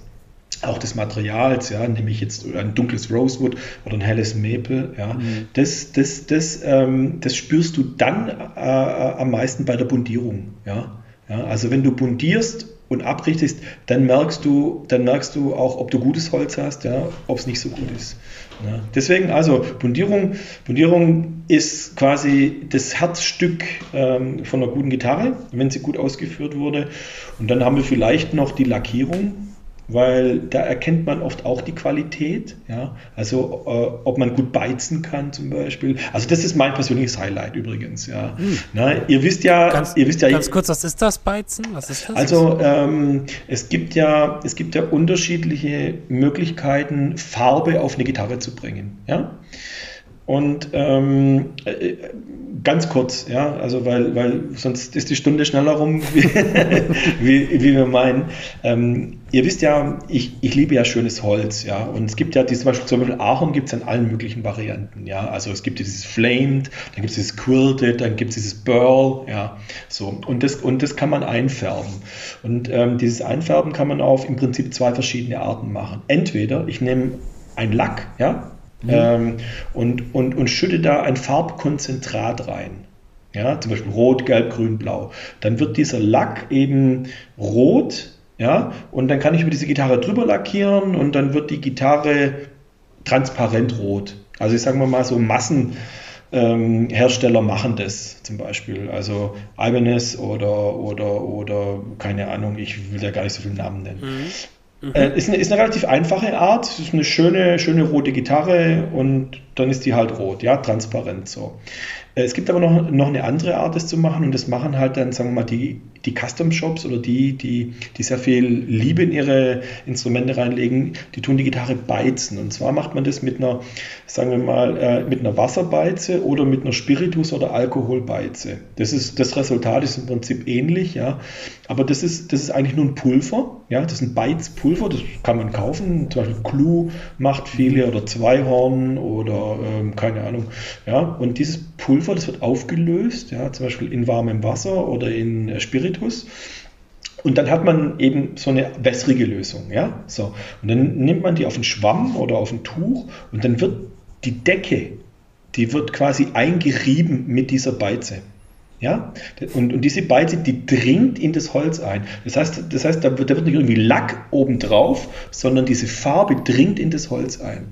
auch des Materials, ja, nämlich jetzt ein dunkles Rosewood oder ein helles Maple, ja, mhm. das, das, das, ähm, das spürst du dann äh, am meisten bei der Bundierung, ja. ja. Also wenn du bundierst und abrichtest, dann merkst du, dann merkst du auch, ob du gutes Holz hast, ja, ob es nicht so gut ist. Ja. Deswegen also Bundierung, Bundierung ist quasi das Herzstück ähm, von einer guten Gitarre, wenn sie gut ausgeführt wurde. Und dann haben wir vielleicht noch die Lackierung weil da erkennt man oft auch die Qualität. Ja? Also äh, ob man gut beizen kann zum Beispiel. Also das ist mein persönliches Highlight übrigens. Ja? Hm. Na, ihr wisst ja, ganz, ihr wisst ja. Ganz kurz, was ist das Beizen? Was ist das? Also ähm, es gibt ja, es gibt ja unterschiedliche Möglichkeiten, Farbe auf eine Gitarre zu bringen. Ja? Und ähm, äh, ganz kurz, ja, also weil, weil sonst ist die Stunde schneller rum, wie, wie, wie wir meinen. Ähm, ihr wisst ja, ich, ich liebe ja schönes Holz, ja, und es gibt ja die, zum Beispiel, zum Beispiel Ahorn gibt es in allen möglichen Varianten, ja, also es gibt dieses Flamed, dann gibt es dieses Quilted, dann gibt es dieses Burl, ja, so, und das, und das kann man einfärben. Und ähm, dieses Einfärben kann man auf im Prinzip zwei verschiedene Arten machen. Entweder ich nehme ein Lack, ja, Mhm. Ähm, und, und, und schütte da ein Farbkonzentrat rein. Ja, zum Beispiel rot, gelb, grün, blau. Dann wird dieser Lack eben rot, ja, und dann kann ich über diese Gitarre drüber lackieren und dann wird die Gitarre transparent rot. Also ich sage mal so Massenhersteller ähm, machen das zum Beispiel. Also Ibanez oder, oder, oder keine Ahnung, ich will ja gar nicht so viele Namen nennen. Mhm. Äh, ist, eine, ist eine relativ einfache Art. Es ist eine schöne, schöne rote Gitarre und dann ist die halt rot, ja, transparent so. Äh, es gibt aber noch, noch eine andere Art, das zu machen und das machen halt dann, sagen wir mal, die, die Custom-Shops oder die, die, die sehr viel Liebe in ihre Instrumente reinlegen, die tun die Gitarre beizen. Und zwar macht man das mit einer, sagen wir mal, äh, mit einer Wasserbeize oder mit einer Spiritus- oder Alkoholbeize. Das, ist, das Resultat ist im Prinzip ähnlich, ja. Aber das ist, das ist eigentlich nur ein Pulver, ja. Das ist ein Beizpulver, das kann man kaufen. Zum Beispiel Clue macht viele oder Zweihorn oder ähm, keine Ahnung, ja. Und dieses Pulver, das wird aufgelöst, ja, zum Beispiel in warmem Wasser oder in äh, Spiritus. Und dann hat man eben so eine wässrige Lösung, ja. So. Und dann nimmt man die auf einen Schwamm oder auf ein Tuch und dann wird die Decke, die wird quasi eingerieben mit dieser Beize. Ja? Und, und diese Beize, die dringt in das Holz ein. Das heißt, das heißt da, wird, da wird nicht irgendwie Lack obendrauf, sondern diese Farbe dringt in das Holz ein.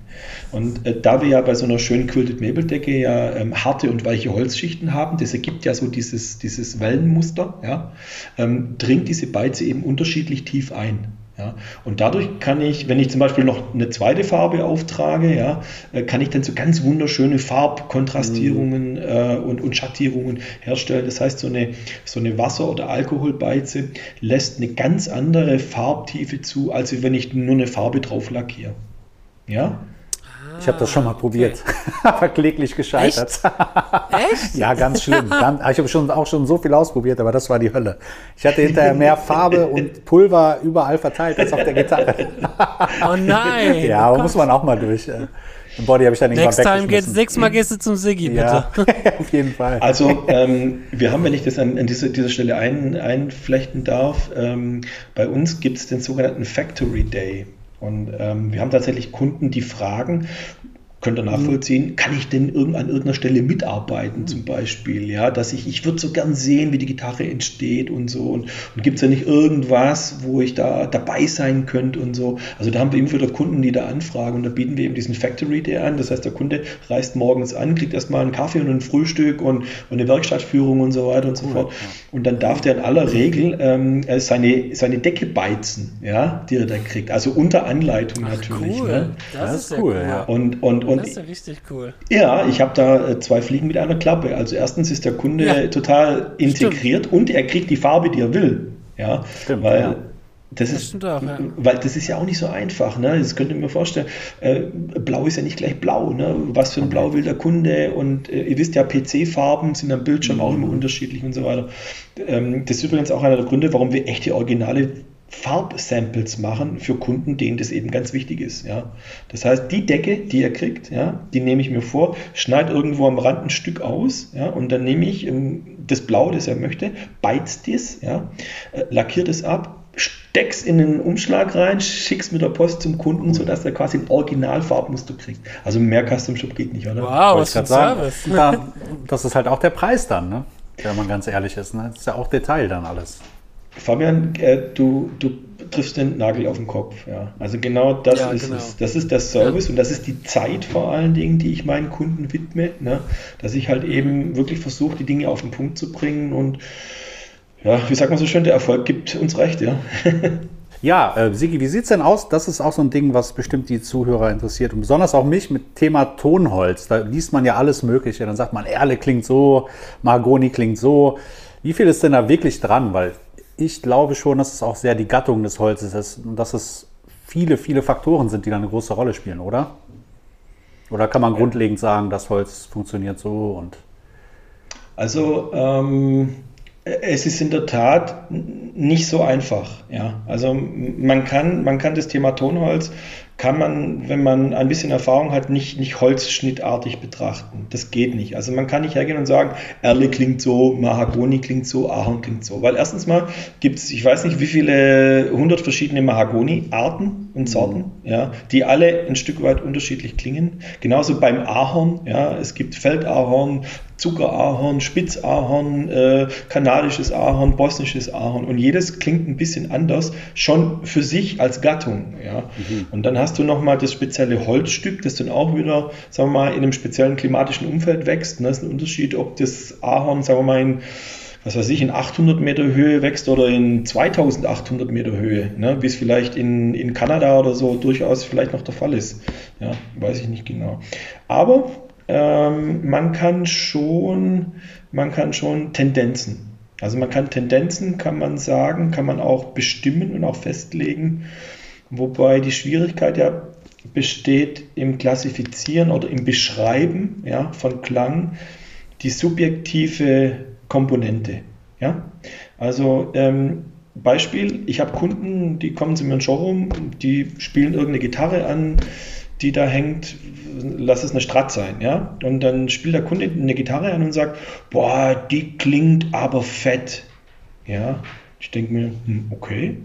Und äh, da wir ja bei so einer schönen Quilted Mabel-Decke ja ähm, harte und weiche Holzschichten haben, das ergibt ja so dieses, dieses Wellenmuster, ja, ähm, dringt diese Beize eben unterschiedlich tief ein. Ja, und dadurch kann ich, wenn ich zum Beispiel noch eine zweite Farbe auftrage, ja, äh, kann ich dann so ganz wunderschöne Farbkontrastierungen mhm. äh, und, und Schattierungen herstellen. Das heißt, so eine, so eine Wasser- oder Alkoholbeize lässt eine ganz andere Farbtiefe zu, als wenn ich nur eine Farbe drauf lackiere. Ja? Ich habe das schon mal probiert, aber kläglich gescheitert. Echt? Echt? ja, ganz schlimm. Ganz, ich habe schon, auch schon so viel ausprobiert, aber das war die Hölle. Ich hatte hinterher mehr Farbe und Pulver überall verteilt als auf der Gitarre. oh nein! ja, aber muss man auch mal durch. Äh, Im Body habe ich dann Next time geht's, nächstes Mal gehst du zum Siggi, bitte. Ja, auf jeden Fall. Also, ähm, wir haben, wenn ich das an, an diese, dieser Stelle ein, einflechten darf, ähm, bei uns gibt es den sogenannten Factory Day. Und ähm, wir haben tatsächlich Kunden, die fragen, könnt ihr nachvollziehen, mhm. kann ich denn irgend, an irgendeiner Stelle mitarbeiten zum Beispiel, ja, dass ich, ich würde so gern sehen, wie die Gitarre entsteht und so und, und gibt es ja nicht irgendwas, wo ich da dabei sein könnte und so. Also da haben wir eben wieder Kunden, die da anfragen und da bieten wir eben diesen Factory Day an, das heißt der Kunde reist morgens an, kriegt erstmal einen Kaffee und ein Frühstück und, und eine Werkstattführung und so weiter und so fort und dann darf der in aller Regel ähm, seine, seine Decke beizen, ja, die er da kriegt, also unter Anleitung Ach, natürlich. Cool. Ne? Das, das, ist cool, ja. Und, und, und das ist ja richtig cool. Ja, ich habe da äh, zwei Fliegen mit einer Klappe. Also erstens ist der Kunde ja. total integriert Stimmt. und er kriegt die Farbe, die er will. Ja, Stimmt, weil ja. Das, das ist, auch, ja. weil das ist ja auch nicht so einfach. Ne? Das könnt ihr mir vorstellen. Äh, Blau ist ja nicht gleich Blau. Ne? Was für ein Blau will der Kunde? Und äh, ihr wisst ja, PC-Farben sind am Bildschirm mhm. auch immer unterschiedlich und so weiter. Ähm, das ist übrigens auch einer der Gründe, warum wir echte Originale Farbsamples machen für Kunden, denen das eben ganz wichtig ist. Ja. Das heißt, die Decke, die er kriegt, ja, die nehme ich mir vor, schneide irgendwo am Rand ein Stück aus ja, und dann nehme ich ähm, das Blau, das er möchte, beizt das, ja, äh, lackiert es ab steck's in einen Umschlag rein, schick's mit der Post zum Kunden, sodass er quasi ein Original-Farbmuster kriegt. Also mehr Custom Shop geht nicht, oder? Wow, was für ein Service. Da, das ist halt auch der Preis dann, ne? wenn man ganz ehrlich ist. Ne? Das ist ja auch Detail dann alles. Fabian, äh, du, du triffst den Nagel auf den Kopf. Ja. Also genau das Ja, ist genau. es. Das ist der Service und das ist die Zeit vor allen Dingen, die ich meinen Kunden widme. Ne? Dass ich halt eben wirklich versuche, die Dinge auf den Punkt zu bringen und ja, wie sagt man so schön, der Erfolg gibt uns recht, ja. Ja, äh, Sigi, wie sieht's denn aus? Das ist auch so ein Ding, was bestimmt die Zuhörer interessiert und besonders auch mich mit Thema Tonholz. Da liest man ja alles Mögliche. Dann sagt man, Erle klingt so, Mahagoni klingt so. Wie viel ist denn da wirklich dran? Weil ich glaube schon, dass es auch sehr die Gattung des Holzes ist und dass es viele, viele Faktoren sind, die da eine große Rolle spielen, oder? Oder kann man grundlegend sagen, das Holz funktioniert so und Also ähm, es ist in der Tat nicht so einfach. Ja. Also man kann, man kann das Thema Tonholz, kann man, wenn man ein bisschen Erfahrung hat, nicht, nicht holzschnittartig betrachten. Das geht nicht. Also man kann nicht hergehen und sagen, Erle klingt so, Mahagoni klingt so, Ahorn klingt so. Weil erstens mal gibt es, ich weiß nicht, wie viele hundert verschiedene Mahagoni-Arten und Sorten, ja, die alle ein Stück weit unterschiedlich klingen. Genauso beim Ahorn, ja, es gibt Feldahorn, Zuckerahorn, Spitzahorn, äh, kanadisches Ahorn, bosnisches Ahorn und jedes klingt ein bisschen anders, schon für sich als Gattung. Ja. Und dann hast du nochmal das spezielle Holzstück, das dann auch wieder, sagen wir mal, in einem speziellen klimatischen Umfeld wächst. Und das ist ein Unterschied, ob das Ahorn, sagen wir mal, in was weiß ich, in 800 Meter Höhe wächst oder in 2800 Meter Höhe, ne, wie es vielleicht in, in Kanada oder so durchaus vielleicht noch der Fall ist. Ja, weiß ich nicht genau. Aber ähm, man kann schon, man kann schon Tendenzen. Also man kann Tendenzen, kann man sagen, kann man auch bestimmen und auch festlegen, wobei die Schwierigkeit ja besteht im Klassifizieren oder im Beschreiben ja, von Klang die subjektive Komponente. Ja? Also ähm, Beispiel, ich habe Kunden, die kommen zu mir in den Showroom, die spielen irgendeine Gitarre an, die da hängt, lass es eine Strat sein, ja. Und dann spielt der Kunde eine Gitarre an und sagt, boah, die klingt aber fett. Ja, ich denke mir, hm, okay.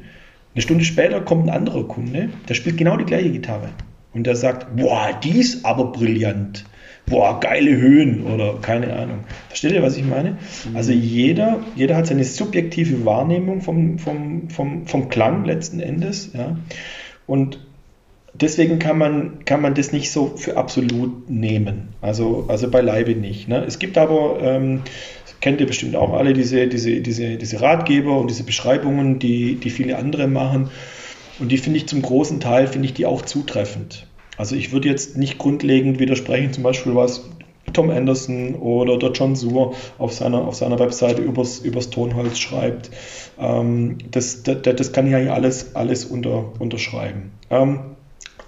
Eine Stunde später kommt ein anderer Kunde, der spielt genau die gleiche Gitarre. Und der sagt, boah, die ist aber brillant. Boah, geile Höhen oder keine Ahnung. Versteht ihr, was ich meine? Also jeder, jeder hat seine subjektive Wahrnehmung vom, vom, vom, vom Klang letzten Endes. Ja? Und deswegen kann man, kann man das nicht so für absolut nehmen. Also, also beileibe nicht. Ne? Es gibt aber, ähm, kennt ihr bestimmt auch alle, diese, diese, diese, diese Ratgeber und diese Beschreibungen, die, die viele andere machen. Und die finde ich zum großen Teil, finde ich die auch zutreffend. Also ich würde jetzt nicht grundlegend widersprechen, zum Beispiel was Tom Anderson oder der John Suhr auf seiner, auf seiner Webseite übers, übers Tonholz schreibt. Ähm, das, das, das kann ich eigentlich alles, alles unter, unterschreiben. Ähm,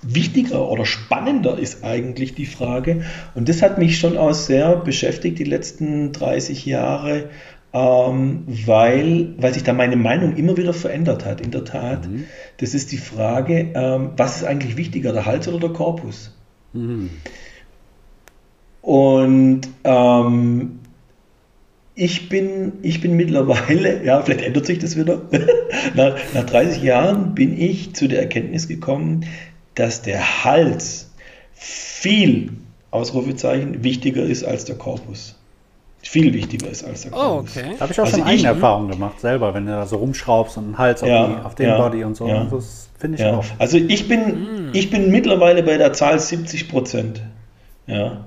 wichtiger oder spannender ist eigentlich die Frage, und das hat mich schon auch sehr beschäftigt die letzten 30 Jahre, ähm, weil, weil sich da meine Meinung immer wieder verändert hat, in der Tat. Das ist die Frage, ähm, was ist eigentlich wichtiger, der Hals oder der Korpus? Und ähm, ich bin, ich bin mittlerweile, ja, vielleicht ändert sich das wieder, nach, nach 30 Jahren bin ich zu der Erkenntnis gekommen, dass der Hals viel, Ausrufezeichen, wichtiger ist als der Korpus. Viel wichtiger ist als der Oh, Korpus. okay. Da habe ich auch Also schon eigene Erfahrungen gemacht, selber, wenn du da so rumschraubst und einen Hals auf, Ja, die, auf den ja, Body und so. ja. Das finde ich Ja, auch. also ich bin, ich bin mittlerweile bei der Zahl 70 Prozent. Ja,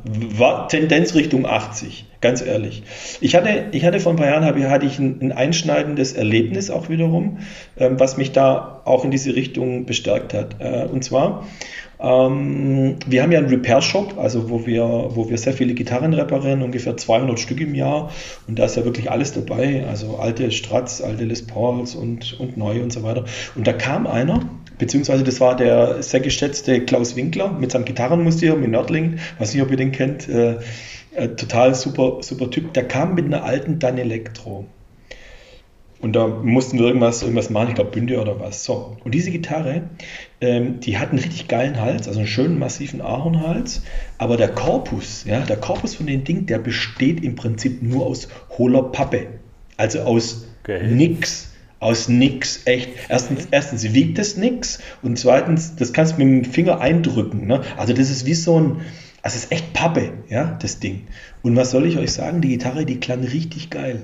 Tendenz Richtung 80, ganz ehrlich. Ich hatte, ich hatte vor ein paar Jahren habe, hatte ich ein, ein einschneidendes Erlebnis auch wiederum, ähm, was mich da auch in diese Richtung bestärkt hat. Äh, und zwar, ähm, wir haben ja einen Repair-Shop, also wo wir, wo wir sehr viele Gitarren reparieren, ungefähr 200 Stück im Jahr. Und da ist ja wirklich alles dabei, also alte Strats, alte Les Pauls und, und neue und so weiter. Und da kam einer, beziehungsweise das war der sehr geschätzte Klaus Winkler mit seinem Gitarrenmuseum in Nördlingen, weiß nicht, ob ihr den kennt, äh, äh, total super, super Typ. Der kam mit einer alten Dan Electro. Und da mussten wir irgendwas, irgendwas machen, ich glaube Bünde oder was. So. Und diese Gitarre, ähm, die hat einen richtig geilen Hals, also einen schönen massiven Ahornhals. Aber der Korpus, ja, der Korpus von dem Ding, der besteht im Prinzip nur aus hohler Pappe. Also aus Okay. nix, Aus nix, echt. Erstens, erstens wiegt es nix und zweitens, das kannst du mit dem Finger eindrücken. Ne? Also das ist wie so ein, also es ist echt Pappe, ja, das Ding. Und was soll ich euch sagen? Die Gitarre, die klang richtig geil.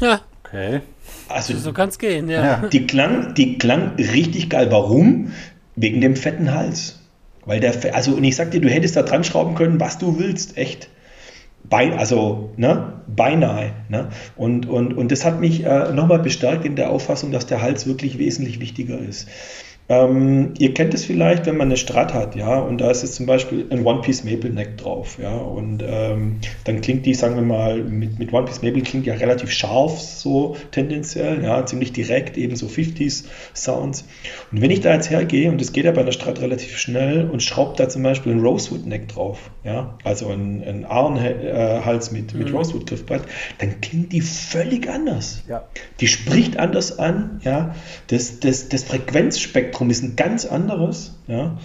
Ja. Okay. Also so kann es gehen, ja. Ja. die klang, die klang richtig geil. Warum? Wegen dem fetten Hals. Weil der, also und ich sag dir, du hättest da dran schrauben können, was du willst, echt. Bein, also, ne, beinahe. Ne? Und, und, und das hat mich äh, nochmal bestärkt in der Auffassung, dass der Hals wirklich wesentlich wichtiger ist. Ähm, ihr kennt es vielleicht, wenn man eine Strat hat, ja, und da ist jetzt zum Beispiel ein One-Piece Maple Neck drauf, ja, und ähm, dann klingt die, sagen wir mal, mit, mit One-Piece Maple klingt ja relativ scharf, so tendenziell, ja, ziemlich direkt, eben so 50s Sounds. Und wenn ich da jetzt hergehe, und das geht ja bei einer Strat relativ schnell, und schraube da zum Beispiel ein Rosewood Neck drauf, ja, also ein, ein Ahrenhals mit, mit Rosewood Griffbrett, dann klingt die völlig anders. Ja. Die spricht anders an, ja. Das, das, das Frequenzspektrum ist ein ganz anderes, ja.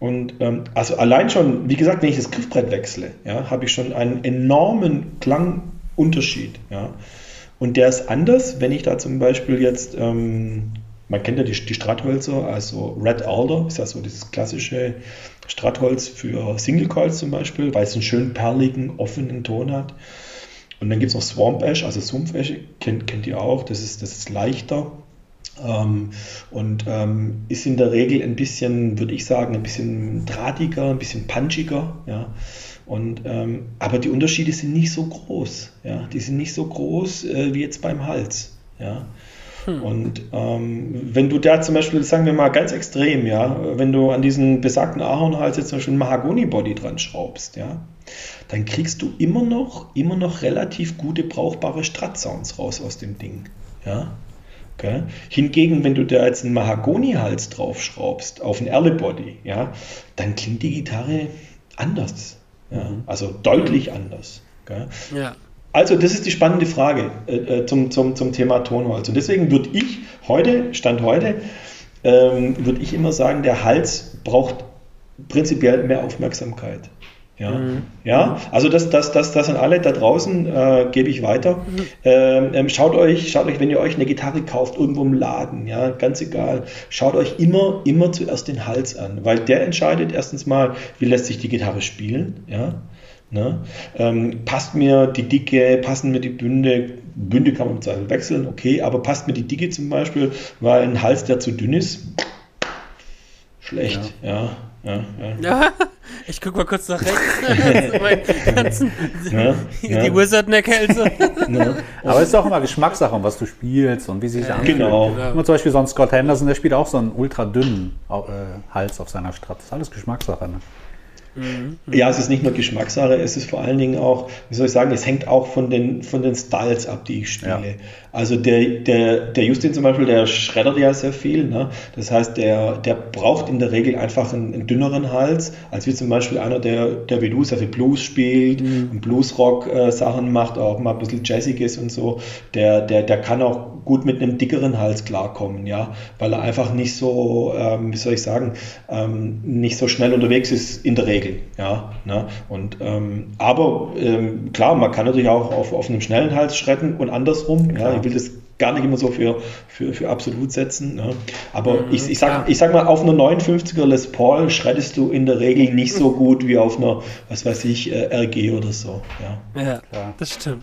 Und ähm, also allein schon, wie gesagt, wenn ich das Griffbrett wechsle, ja, habe ich schon einen enormen Klangunterschied, ja. Und der ist anders, wenn ich da zum Beispiel jetzt, ähm, man kennt ja die, die Stratthölzer, also Red Alder, ist ja so dieses klassische Strattholz für Single Coils zum Beispiel, weil es einen schönen perligen, offenen Ton hat. Und dann gibt es noch Swamp Ash, also Sumpfesche, kennt, kennt ihr auch, das ist, das ist leichter. Ähm, und ähm, ist in der Regel ein bisschen, würde ich sagen, ein bisschen drahtiger, ein bisschen punchiger. Ja. Und, ähm, aber die Unterschiede sind nicht so groß. Ja. Die sind nicht so groß äh, wie jetzt beim Hals. Ja. Und ähm, wenn du da zum Beispiel, sagen wir mal ganz extrem, ja, wenn du an diesen besagten Ahornhals jetzt zum Beispiel ein Mahagoni-Body dran schraubst, ja, dann kriegst du immer noch, immer noch relativ gute, brauchbare Strat-Sounds raus aus dem Ding. Ja. Okay. Hingegen, wenn du da jetzt einen Mahagoni-Hals draufschraubst auf ein Erle-Body, ja, dann klingt die Gitarre anders. Ja. Also deutlich anders. Okay. Ja. Also, das ist die spannende Frage äh, äh, zum, zum, zum Thema Tonholz. Und deswegen würde ich heute, Stand heute, ähm, würde ich immer sagen, der Hals braucht prinzipiell mehr Aufmerksamkeit. Ja, ja also das, das, das, das an alle da draußen äh, gebe ich weiter. Ähm, ähm, schaut euch, schaut euch, wenn ihr euch eine Gitarre kauft, irgendwo im Laden, ja, ganz egal, schaut euch immer, immer zuerst den Hals an, weil der entscheidet erstens mal, wie lässt sich die Gitarre spielen, ja. Ne? Ähm, passt mir die Dicke, passen mir die Bünde, Bünde kann man im Zweifel wechseln, okay, aber passt mir die Dicke zum Beispiel, weil ein Hals, der zu dünn ist, schlecht, ja, ja, ja. Ja, ich guck mal kurz nach rechts. so meine ganzen, Ja, die ja. Wizard-Neck-Hälse. Ne? Aber es ist auch immer Geschmackssache, was du spielst und wie sich das anfühlt. Genau. Mal, zum Beispiel so ein Scott Henderson, der spielt auch so einen ultra dünnen äh, Hals auf seiner Strat. Das ist alles Geschmackssache. Ne? Ja, es ist nicht nur Geschmackssache, es ist vor allen Dingen auch, wie soll ich sagen, es hängt auch von den, von den Styles ab, die ich spiele. Ja. Also der, der, der Justin zum Beispiel, der schreddert ja sehr viel. Ne? Das heißt, der, der braucht in der Regel einfach einen, einen dünneren Hals, als wie zum Beispiel einer, der, der wie du sehr viel Blues spielt und Bluesrock-Sachen macht, auch mal ein bisschen Jazziges und so. Der, der, der kann auch gut mit einem dickeren Hals klarkommen, ja, weil er einfach nicht so, ähm, wie soll ich sagen, ähm, nicht so schnell unterwegs ist in der Regel, ja. Ne? Und ähm, aber ähm, klar, man kann natürlich auch auf, auf einem schnellen Hals schretten und andersrum. Ja, ich will das gar nicht immer so für, für, für absolut setzen. Ne? Aber ich, ich, klar. sag, ich sag mal, auf einer 59er Les Paul schreddest du in der Regel nicht so gut wie auf einer, was weiß ich, äh, RG oder so. Ja. Ja, Klar. das stimmt.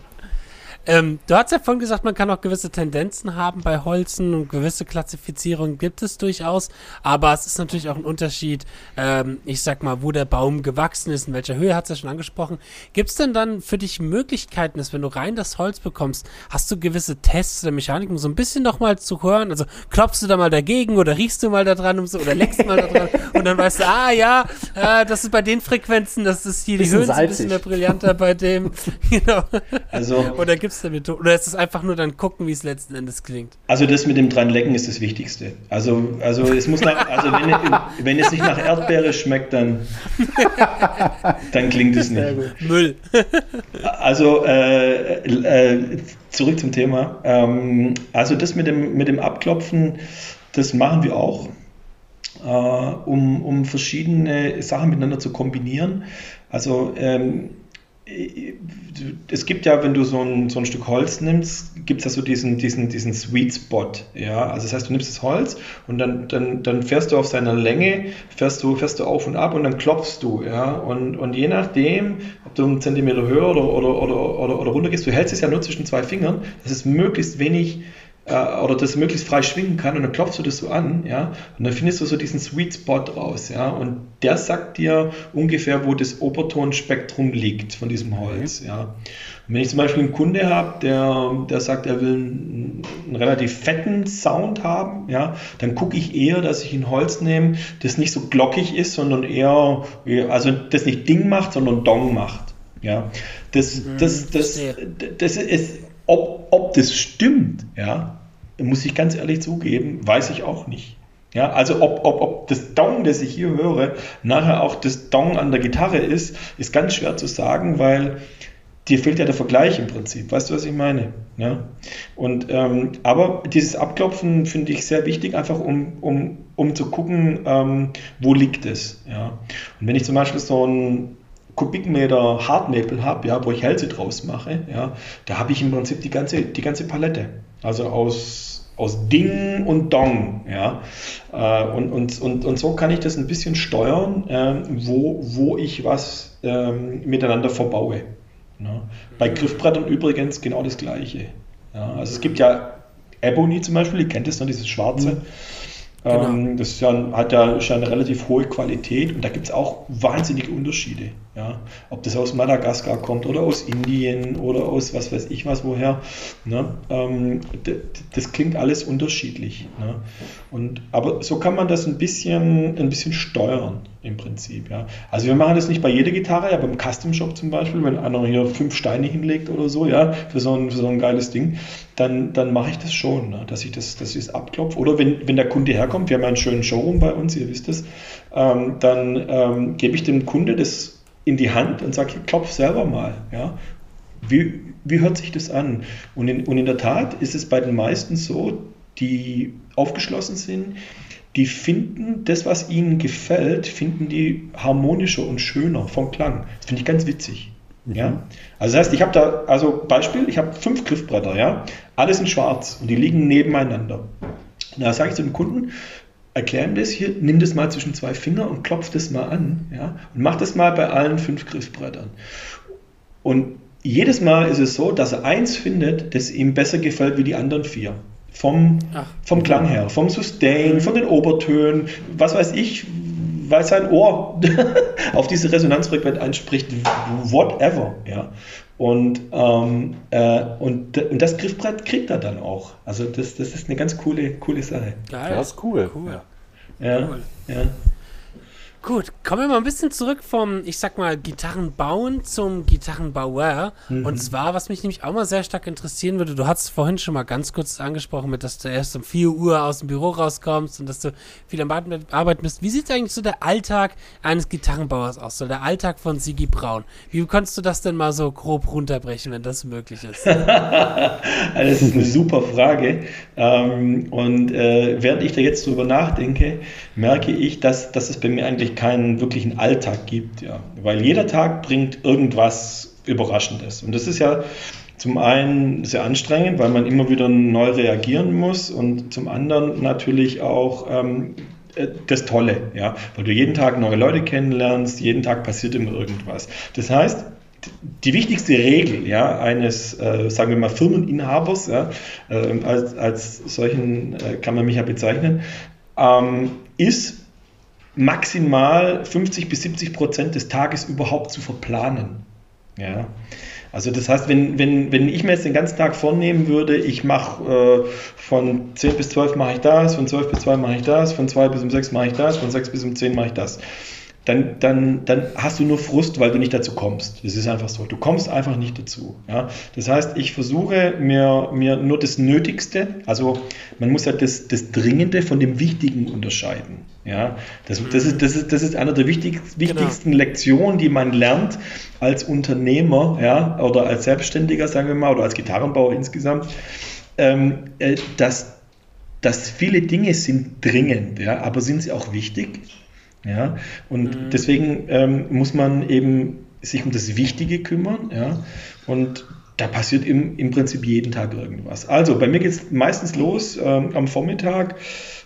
Ähm, du hast ja vorhin gesagt, man kann auch gewisse Tendenzen haben bei Holzen und gewisse Klassifizierungen gibt es durchaus, aber es ist natürlich auch ein Unterschied, ähm, ich sag mal, wo der Baum gewachsen ist, in welcher Höhe, hat es ja schon angesprochen. Gibt es denn dann für dich Möglichkeiten, dass wenn du rein das Holz bekommst, hast du gewisse Tests oder Mechaniken, um so ein bisschen nochmal zu hören? Also klopfst du da mal dagegen oder riechst du mal da dran um so, oder leckst mal da dran und dann weißt du, ah ja, äh, das ist bei den Frequenzen, das ist hier die Höhen ein bisschen mehr brillanter bei dem. genau. Also Oder gibt Methoden? Oder ist es einfach nur dann gucken, wie es letzten Endes klingt? Also das mit dem dran lecken ist das Wichtigste. Also, also es muss nach, also wenn, wenn es nicht nach Erdbeere schmeckt, dann, dann klingt es nicht. Müll. Also äh, äh, zurück zum Thema. Ähm, also das mit dem, mit dem Abklopfen, das machen wir auch, äh, um, um verschiedene Sachen miteinander zu kombinieren. Also ähm, es gibt ja, wenn du so ein, so ein Stück Holz nimmst, gibt es ja so diesen, diesen, diesen Sweet Spot. Ja? Also das heißt, du nimmst das Holz und dann, dann, dann fährst du auf seiner Länge, fährst du, fährst du auf und ab und dann klopfst du. Ja? Und, und je nachdem, ob du einen Zentimeter höher oder, oder, oder, oder, oder runter gehst, du hältst es ja nur zwischen zwei Fingern, dass es möglichst wenig äh, oder das möglichst frei schwingen kann und dann klopfst du das so an, ja, und dann findest du so diesen Sweet Spot raus, ja, und der sagt dir ungefähr, wo das Obertonspektrum liegt von diesem Holz, okay. ja. Und wenn ich zum Beispiel einen Kunde habe, der, der sagt, er will einen, einen relativ fetten Sound haben, ja, dann gucke ich eher, dass ich ein Holz nehme, das nicht so glockig ist, sondern eher, also das nicht Ding macht, sondern Dong macht, ja. Das, das, das, das, das ist ob, ob das stimmt, ja, muss ich ganz ehrlich zugeben, weiß ich auch nicht. Ja, also ob, ob, ob das Dong, das ich hier höre, nachher auch das Dong an der Gitarre ist, ist ganz schwer zu sagen, weil dir fehlt ja der Vergleich im Prinzip. Weißt du, was ich meine? Ja? Und, ähm, aber dieses Abklopfen finde ich sehr wichtig, einfach um, um, um zu gucken, ähm, wo liegt es. Ja? Und wenn ich zum Beispiel so ein Kubikmeter Hartnäpel habe, ja, wo ich Hälse draus mache, ja, da habe ich im Prinzip die ganze, die ganze Palette. Also aus, aus Ding und Dong. Ja. Äh, und, und, und, und so kann ich das ein bisschen steuern, äh, wo, wo ich was äh, miteinander verbaue. Ja. Bei Griffbrettern übrigens genau das Gleiche. Ja. Also es gibt ja Ebony zum Beispiel, ihr kennt es noch, dieses schwarze. Genau. Ähm, das ja, hat ja schon eine relativ hohe Qualität und da gibt es auch wahnsinnige Unterschiede. Ja? Ob das aus Madagaskar kommt oder aus Indien oder aus was weiß ich was woher. Ne? Ähm, das klingt alles unterschiedlich. Ne? Und, aber so kann man das ein bisschen, ein bisschen steuern im Prinzip. Ja? Also wir machen das nicht bei jeder Gitarre, aber im Custom Shop zum Beispiel, wenn einer hier fünf Steine hinlegt oder so, ja, für so ein, für so ein geiles Ding, dann, dann mache ich das schon, ne? dass ich das, dass ich das abklopfe. Oder wenn, wenn der Kunde herkommt, wir haben einen schönen Showroom bei uns, ihr wisst es, ähm, dann ähm, gebe ich dem Kunde das in die Hand und sage, klopf selber mal. Ja? Wie, wie hört sich das an? Und in, und in der Tat ist es bei den meisten so, die aufgeschlossen sind, die finden das, was ihnen gefällt, finden die harmonischer und schöner vom Klang. Das finde ich ganz witzig. Mhm. Ja? Also das heißt, ich habe da, also Beispiel, ich habe fünf Griffbretter, ja, alles in schwarz und die liegen nebeneinander. Da sage ich zu dem Kunden, erklär ihm das hier, nimm das mal zwischen zwei Finger und klopf das mal an, ja, und mach das mal bei allen fünf Griffbrettern. Und jedes Mal ist es so, dass er eins findet, das ihm besser gefällt wie die anderen vier. Vom, vom Klang her, vom Sustain, von den Obertönen, was weiß ich, weil sein Ohr auf diese Resonanzfrequenz anspricht, whatever. Ja. Und, ähm, äh, und, und das Griffbrett kriegt er dann auch. Also das, das ist eine ganz coole, coole Sache. Geil. Das ist cool. cool. Ja. ja. Cool. ja. Gut, kommen wir mal ein bisschen zurück vom, ich sag mal, Gitarrenbauen zum Gitarrenbauer. Mhm. Und zwar, was mich nämlich auch mal sehr stark interessieren würde, du hast vorhin schon mal ganz kurz angesprochen, mit, dass du erst um 4 Uhr aus dem Büro rauskommst und dass du viel am Arbeiten bist. Wie sieht eigentlich so der Alltag eines Gitarrenbauers aus, so der Alltag von Sigi Braun? Wie kannst du das denn mal so grob runterbrechen, wenn das möglich ist? das ist eine super Frage. Ähm, und äh, während ich da jetzt drüber nachdenke, merke ich, dass, dass es bei mir eigentlich keinen wirklichen Alltag gibt, ja. Weil jeder Tag bringt irgendwas Überraschendes. Und das ist ja zum einen sehr anstrengend, weil man immer wieder neu reagieren muss und zum anderen natürlich auch ähm, äh, das Tolle, ja, weil du jeden Tag neue Leute kennenlernst, jeden Tag passiert immer irgendwas. Das heißt, die wichtigste Regel ja, eines, äh, sagen wir mal, Firmeninhabers, ja, äh, als, als solchen äh, kann man mich ja bezeichnen, ähm, ist maximal 50 bis 70 Prozent des Tages überhaupt zu verplanen. Ja. Also das heißt, wenn, wenn, wenn ich mir jetzt den ganzen Tag vornehmen würde, ich mache äh, von 10 bis 12 mache ich das, von 12 bis 2 mache ich das, von 2 bis um 6 mache ich das, von 6 bis um 10 mache ich das dann, dann, dann hast du nur Frust, weil du nicht dazu kommst. Das ist einfach so. Du kommst einfach nicht dazu. Ja? Das heißt, ich versuche mir, mir nur das Nötigste, also man muss halt das, das Dringende von dem Wichtigen unterscheiden. Ja? Das, das, ist, das, ist, das ist eine der wichtig, wichtigsten genau. Lektionen, die man lernt als Unternehmer ja? oder als Selbstständiger, sagen wir mal, oder als Gitarrenbauer insgesamt, ähm, äh, dass, dass viele Dinge sind dringend, ja? aber sind sie auch wichtig? Ja, und mhm. deswegen ähm, muss man eben sich um das Wichtige kümmern, ja, und da passiert im, im Prinzip jeden Tag irgendwas. Also bei mir geht es meistens los ähm, am Vormittag.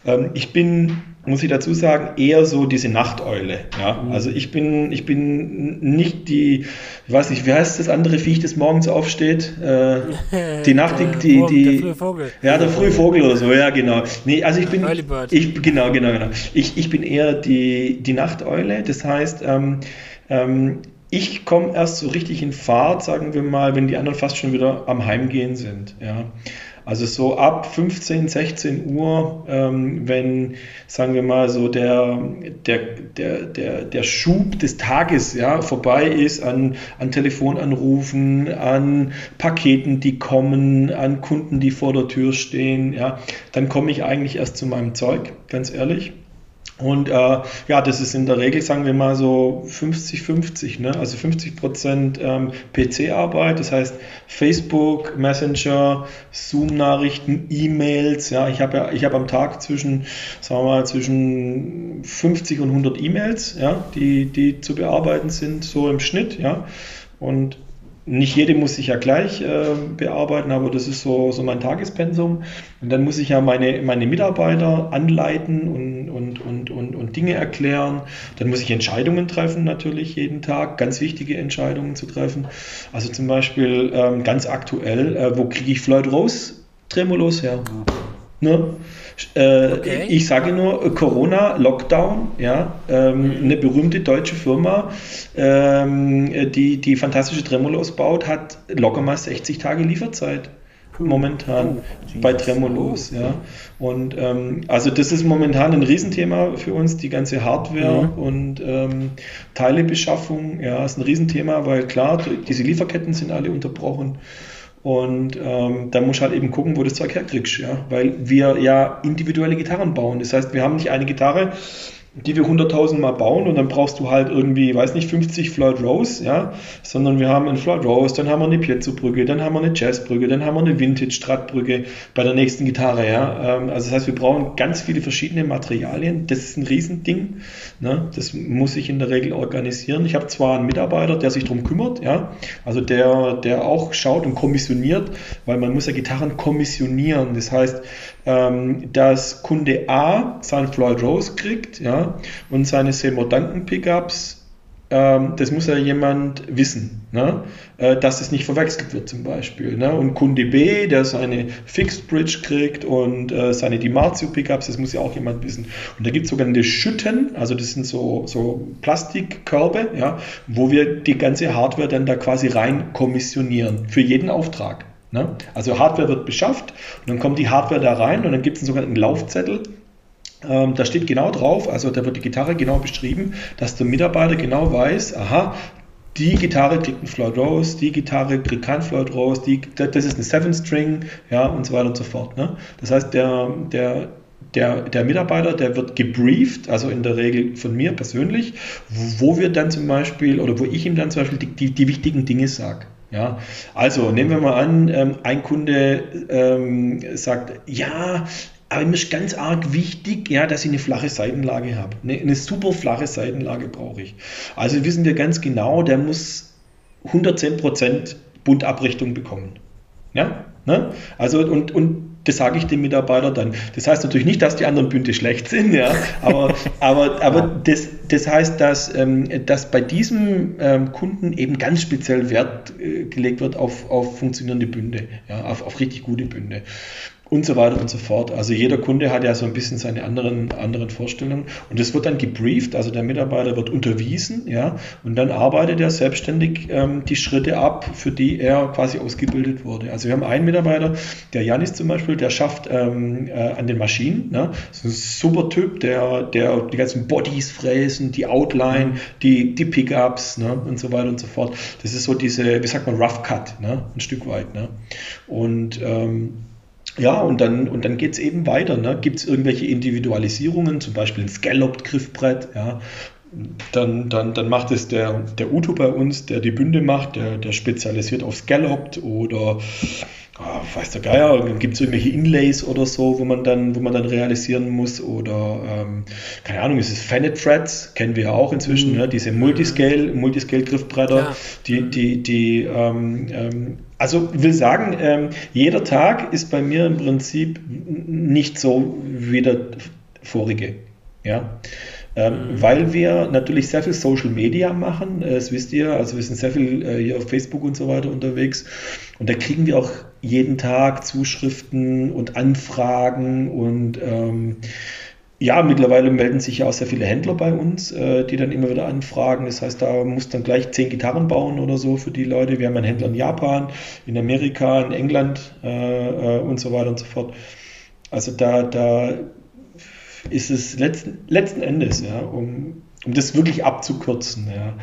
Ähm, ich bin, muss ich dazu sagen, eher so diese Nachteule. Ja? Mhm. Also ich bin, ich bin nicht die, ich weiß nicht, wie heißt das andere Viech, das morgens aufsteht? Äh, die Nacht, die, die, die, der frühe Vogel. Ja, der frühe Vogel oder so, ja genau. Nee, also ich bin, ich, genau, genau, genau. Ich, ich bin eher die, die Nachteule. Das heißt, ähm, ähm, ich komme erst so richtig in Fahrt, sagen wir mal, wenn die anderen fast schon wieder am Heimgehen sind. Ja. Also so ab 15, 16 Uhr, ähm, wenn, sagen wir mal, so der, der, der, der, der Schub des Tages ja, vorbei ist an, an Telefonanrufen, an Paketen, die kommen, an Kunden, die vor der Tür stehen, ja, dann komme ich eigentlich erst zu meinem Zeug, ganz ehrlich. Und äh, ja, das ist in der Regel, sagen wir mal so 50-50, ne? also 50 Prozent ähm, PC-Arbeit, das heißt Facebook, Messenger, Zoom-Nachrichten, E-Mails. Ja, ich habe ja, ich habe am Tag zwischen, sagen wir mal, zwischen 50 und 100 E-Mails, ja, die, die zu bearbeiten sind, so im Schnitt. Ja, und nicht jede muss ich ja gleich äh, bearbeiten, aber das ist so, so mein Tagespensum. Und dann muss ich ja meine, meine Mitarbeiter anleiten und, und, und, und, und Dinge erklären. Dann muss ich Entscheidungen treffen, natürlich jeden Tag, ganz wichtige Entscheidungen zu treffen. Also zum Beispiel ähm, ganz aktuell, äh, wo kriege ich Floyd Rose Tremolos her? Ne? Äh, okay. Ich sage nur Corona, Lockdown, ja, ähm, eine berühmte deutsche Firma, ähm, die, die fantastische Tremolos baut, hat locker mal 60 Tage Lieferzeit momentan oh, bei Tremolos. Ja. Und ähm, also das ist momentan ein Riesenthema für uns, die ganze Hardware mhm. und ähm, Teilebeschaffung, ja, ist ein Riesenthema, weil klar, diese Lieferketten sind alle unterbrochen. Und ähm, da muss halt eben gucken, wo du das Zeug herkriegst, ja. Weil wir ja individuelle Gitarren bauen. Das heißt, wir haben nicht eine Gitarre, die wir 100.000 Mal bauen und dann brauchst du halt irgendwie, weiß nicht, 50 Floyd Rose, ja, sondern wir haben einen Floyd Rose, dann haben wir eine Piezo-Brücke, dann haben wir eine Jazzbrücke, dann haben wir eine Vintage-Strat-Brücke bei der nächsten Gitarre, ja. Ähm, also das heißt, wir brauchen ganz viele verschiedene Materialien. Das ist ein Riesending, ne? Das muss ich in der Regel organisieren. Ich habe zwar einen Mitarbeiter, der sich darum kümmert, ja, also der, der auch schaut und kommissioniert, weil man muss ja Gitarren kommissionieren. Das heißt, ähm, dass Kunde A seinen Floyd Rose kriegt ja, und seine Seymour Duncan Pickups, ähm, das muss ja jemand wissen, ne? äh, dass es nicht verwechselt wird zum Beispiel. Ne? Und Kunde B, der seine Fixed Bridge kriegt und äh, seine DiMarzio Pickups, das muss ja auch jemand wissen. Und da gibt es sogenannte Schütten, also das sind so, so Plastikkörbe, ja, wo wir die ganze Hardware dann da quasi rein kommissionieren für jeden Auftrag. Ne? Also Hardware wird beschafft und dann kommt die Hardware da rein und dann gibt es einen sogenannten Laufzettel. Ähm, da steht genau drauf, also da wird die Gitarre genau beschrieben, dass der Mitarbeiter genau weiß, aha, die Gitarre kriegt einen Floyd Rose, die Gitarre kriegt keinen Floyd Rose, die, das ist eine Seven String, ja, und so weiter und so fort. Ne? Das heißt, der, der, der, der Mitarbeiter, der wird gebrieft, also in der Regel von mir persönlich, wo wir dann zum Beispiel, oder wo ich ihm dann zum Beispiel die, die, die wichtigen Dinge sage. Ja, also nehmen wir mal an, ähm, ein Kunde ähm, sagt, ja, aber mir ist ganz arg wichtig, ja, dass ich eine flache Seitenlage habe. Eine, eine super flache Seitenlage brauche ich. Also wissen wir ganz genau, der muss 110% Bundabrichtung bekommen. Ja, ne? Also und, und das sage ich dem Mitarbeiter dann. Das heißt natürlich nicht, dass die anderen Bünde schlecht sind, ja, aber, aber, aber das, das heißt, dass, ähm, dass bei diesem ähm, Kunden eben ganz speziell Wert äh, gelegt wird auf, auf funktionierende Bünde, ja, auf, auf richtig gute Bünde und so weiter und so fort. Also jeder Kunde hat ja so ein bisschen seine anderen, anderen Vorstellungen und es wird dann gebrieft, also der Mitarbeiter wird unterwiesen, ja, und dann arbeitet er selbstständig ähm, die Schritte ab, für die er quasi ausgebildet wurde. Also wir haben einen Mitarbeiter, der Janis zum Beispiel, der schafft ähm, äh, an den Maschinen, ne? das ist ein super Typ, der, der die ganzen Bodies fräsen, die Outline, die, die Pickups ne? und so weiter und so fort. Das ist so diese, wie sagt man, Rough Cut, ne? ein Stück weit. Ne? Und ähm, ja, und dann, und dann geht es eben weiter. Ne? Gibt es irgendwelche Individualisierungen, zum Beispiel ein Scalloped-Griffbrett, ja? dann, dann, dann macht es der, der Uto bei uns, der die Bünde macht, der, der spezialisiert auf Scalloped oder oh, weiß der Geier, gibt es irgendwelche Inlays oder so, wo man dann, wo man dann realisieren muss oder ähm, keine Ahnung, ist es Fanet Threads, kennen wir ja auch inzwischen, mhm. ne? diese Multiscale, Multiscale-Griffbretter, ja. die, die, die ähm, ähm, also will sagen, ähm, jeder Tag ist bei mir im Prinzip nicht so wie der vorige. Ja. Ähm, mhm. Weil wir natürlich sehr viel Social Media machen, äh, das wisst ihr, also wir sind sehr viel äh, hier auf Facebook und so weiter unterwegs und da kriegen wir auch jeden Tag Zuschriften und Anfragen und ähm, ja, mittlerweile melden sich ja auch sehr viele Händler bei uns, äh, die dann immer wieder anfragen. Das heißt, da muss dann gleich zehn Gitarren bauen oder so für die Leute. Wir haben einen Händler in Japan, in Amerika, in England äh, äh, und so weiter und so fort. Also da, da ist es letzten, letzten Endes, ja, um, um das wirklich abzukürzen, ja.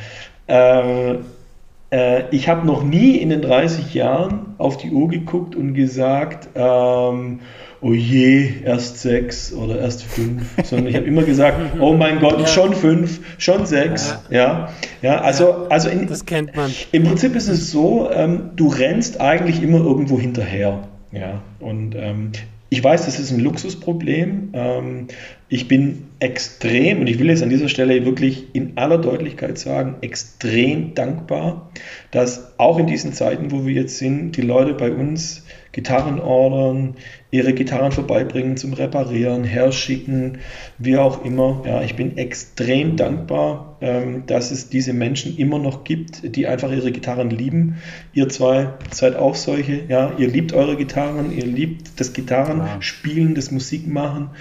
Äh, ich habe noch nie in den 30 Jahren auf die Uhr geguckt und gesagt, ähm, oh je, erst sechs oder erst fünf, sondern ich habe immer gesagt, oh mein Gott, ja. schon fünf, schon sechs, ja, ja, ja also, also in, das kennt man. Im Prinzip ist es so, ähm, du rennst eigentlich immer irgendwo hinterher, ja, und ähm, ich weiß, das ist ein Luxusproblem. Ähm, ich bin extrem, und ich will es an dieser Stelle wirklich in aller Deutlichkeit sagen, extrem dankbar, dass auch in diesen Zeiten, wo wir jetzt sind, die Leute bei uns Gitarren ordern, ihre Gitarren vorbeibringen zum Reparieren, herschicken, wie auch immer. Ja, ich bin extrem dankbar, ähm, dass es diese Menschen immer noch gibt, die einfach ihre Gitarren lieben. Ihr zwei seid auch solche. Ja, ihr liebt eure Gitarren, ihr liebt das Gitarrenspielen, das Musikmachen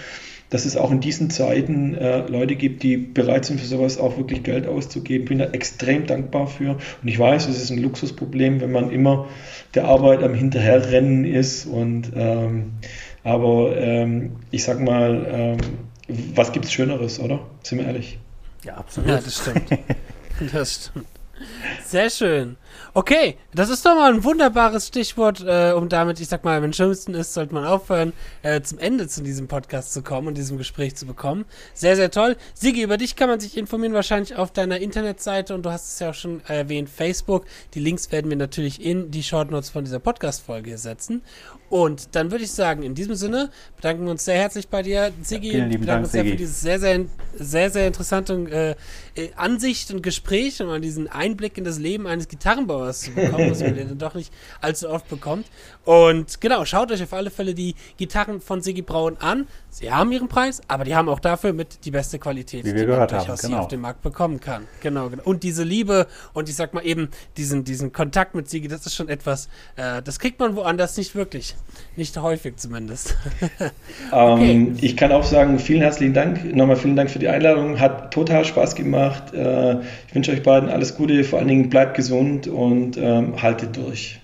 dass es auch in diesen Zeiten äh, Leute gibt, die bereit sind, für sowas auch wirklich Geld auszugeben. Bin da extrem dankbar für. Und ich weiß, es ist ein Luxusproblem, wenn man immer der Arbeit am Hinterherrennen ist. Und ähm, aber ähm, ich sag mal, ähm, was gibt es Schöneres, oder? Sind wir ehrlich? Ja, absolut. Ja, das stimmt. das stimmt. Sehr schön. Okay, das ist doch mal ein wunderbares Stichwort, äh, um damit, ich sag mal, wenn schlimmsten ist, sollte man aufhören, äh, zum Ende zu diesem Podcast zu kommen und diesem Gespräch zu bekommen. Sehr, sehr toll. Sigi, über dich kann man sich informieren, wahrscheinlich auf deiner Internetseite und du hast es ja auch schon erwähnt, Facebook. Die Links werden wir natürlich in die Shortnotes von dieser Podcast-Folge setzen. Und dann würde ich sagen, in diesem Sinne bedanken wir uns sehr herzlich bei dir, Sigi. Ja, bedanken Dank, uns sehr Sigi. für dieses sehr, sehr, sehr, sehr interessante äh, Ansicht und Gespräch und diesen Einblick in das Leben eines Gitarrenbauers sowas zu bekommen, was man dann doch nicht allzu oft bekommt. Und genau, schaut euch auf alle Fälle die Gitarren von Siggi Braun an. Sie haben ihren Preis, aber die haben auch dafür mit die beste Qualität, die man durchaus genau. auf dem Markt bekommen kann. Genau, genau. Und diese Liebe und ich sag mal eben diesen, diesen Kontakt mit Siggi, das ist schon etwas, äh, das kriegt man woanders nicht wirklich. Nicht häufig zumindest. okay. ähm, ich kann auch sagen, vielen herzlichen Dank. Nochmal vielen Dank für die Einladung. Hat total Spaß gemacht. Äh, ich wünsche euch beiden alles Gute. Vor allen Dingen bleibt gesund und ähm, haltet durch.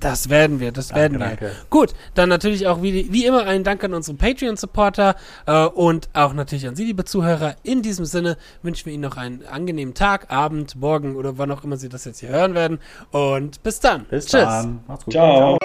Das werden wir, das werden danke, wir. Danke. Gut, dann natürlich auch wie, wie immer einen Dank an unsere Patreon-Supporter äh, und auch natürlich an Sie, liebe Zuhörer. In diesem Sinne wünschen wir Ihnen noch einen angenehmen Tag, Abend, Morgen oder wann auch immer Sie das jetzt hier hören werden. Und bis dann. Bis Tschüss. dann. Macht's gut. Ciao.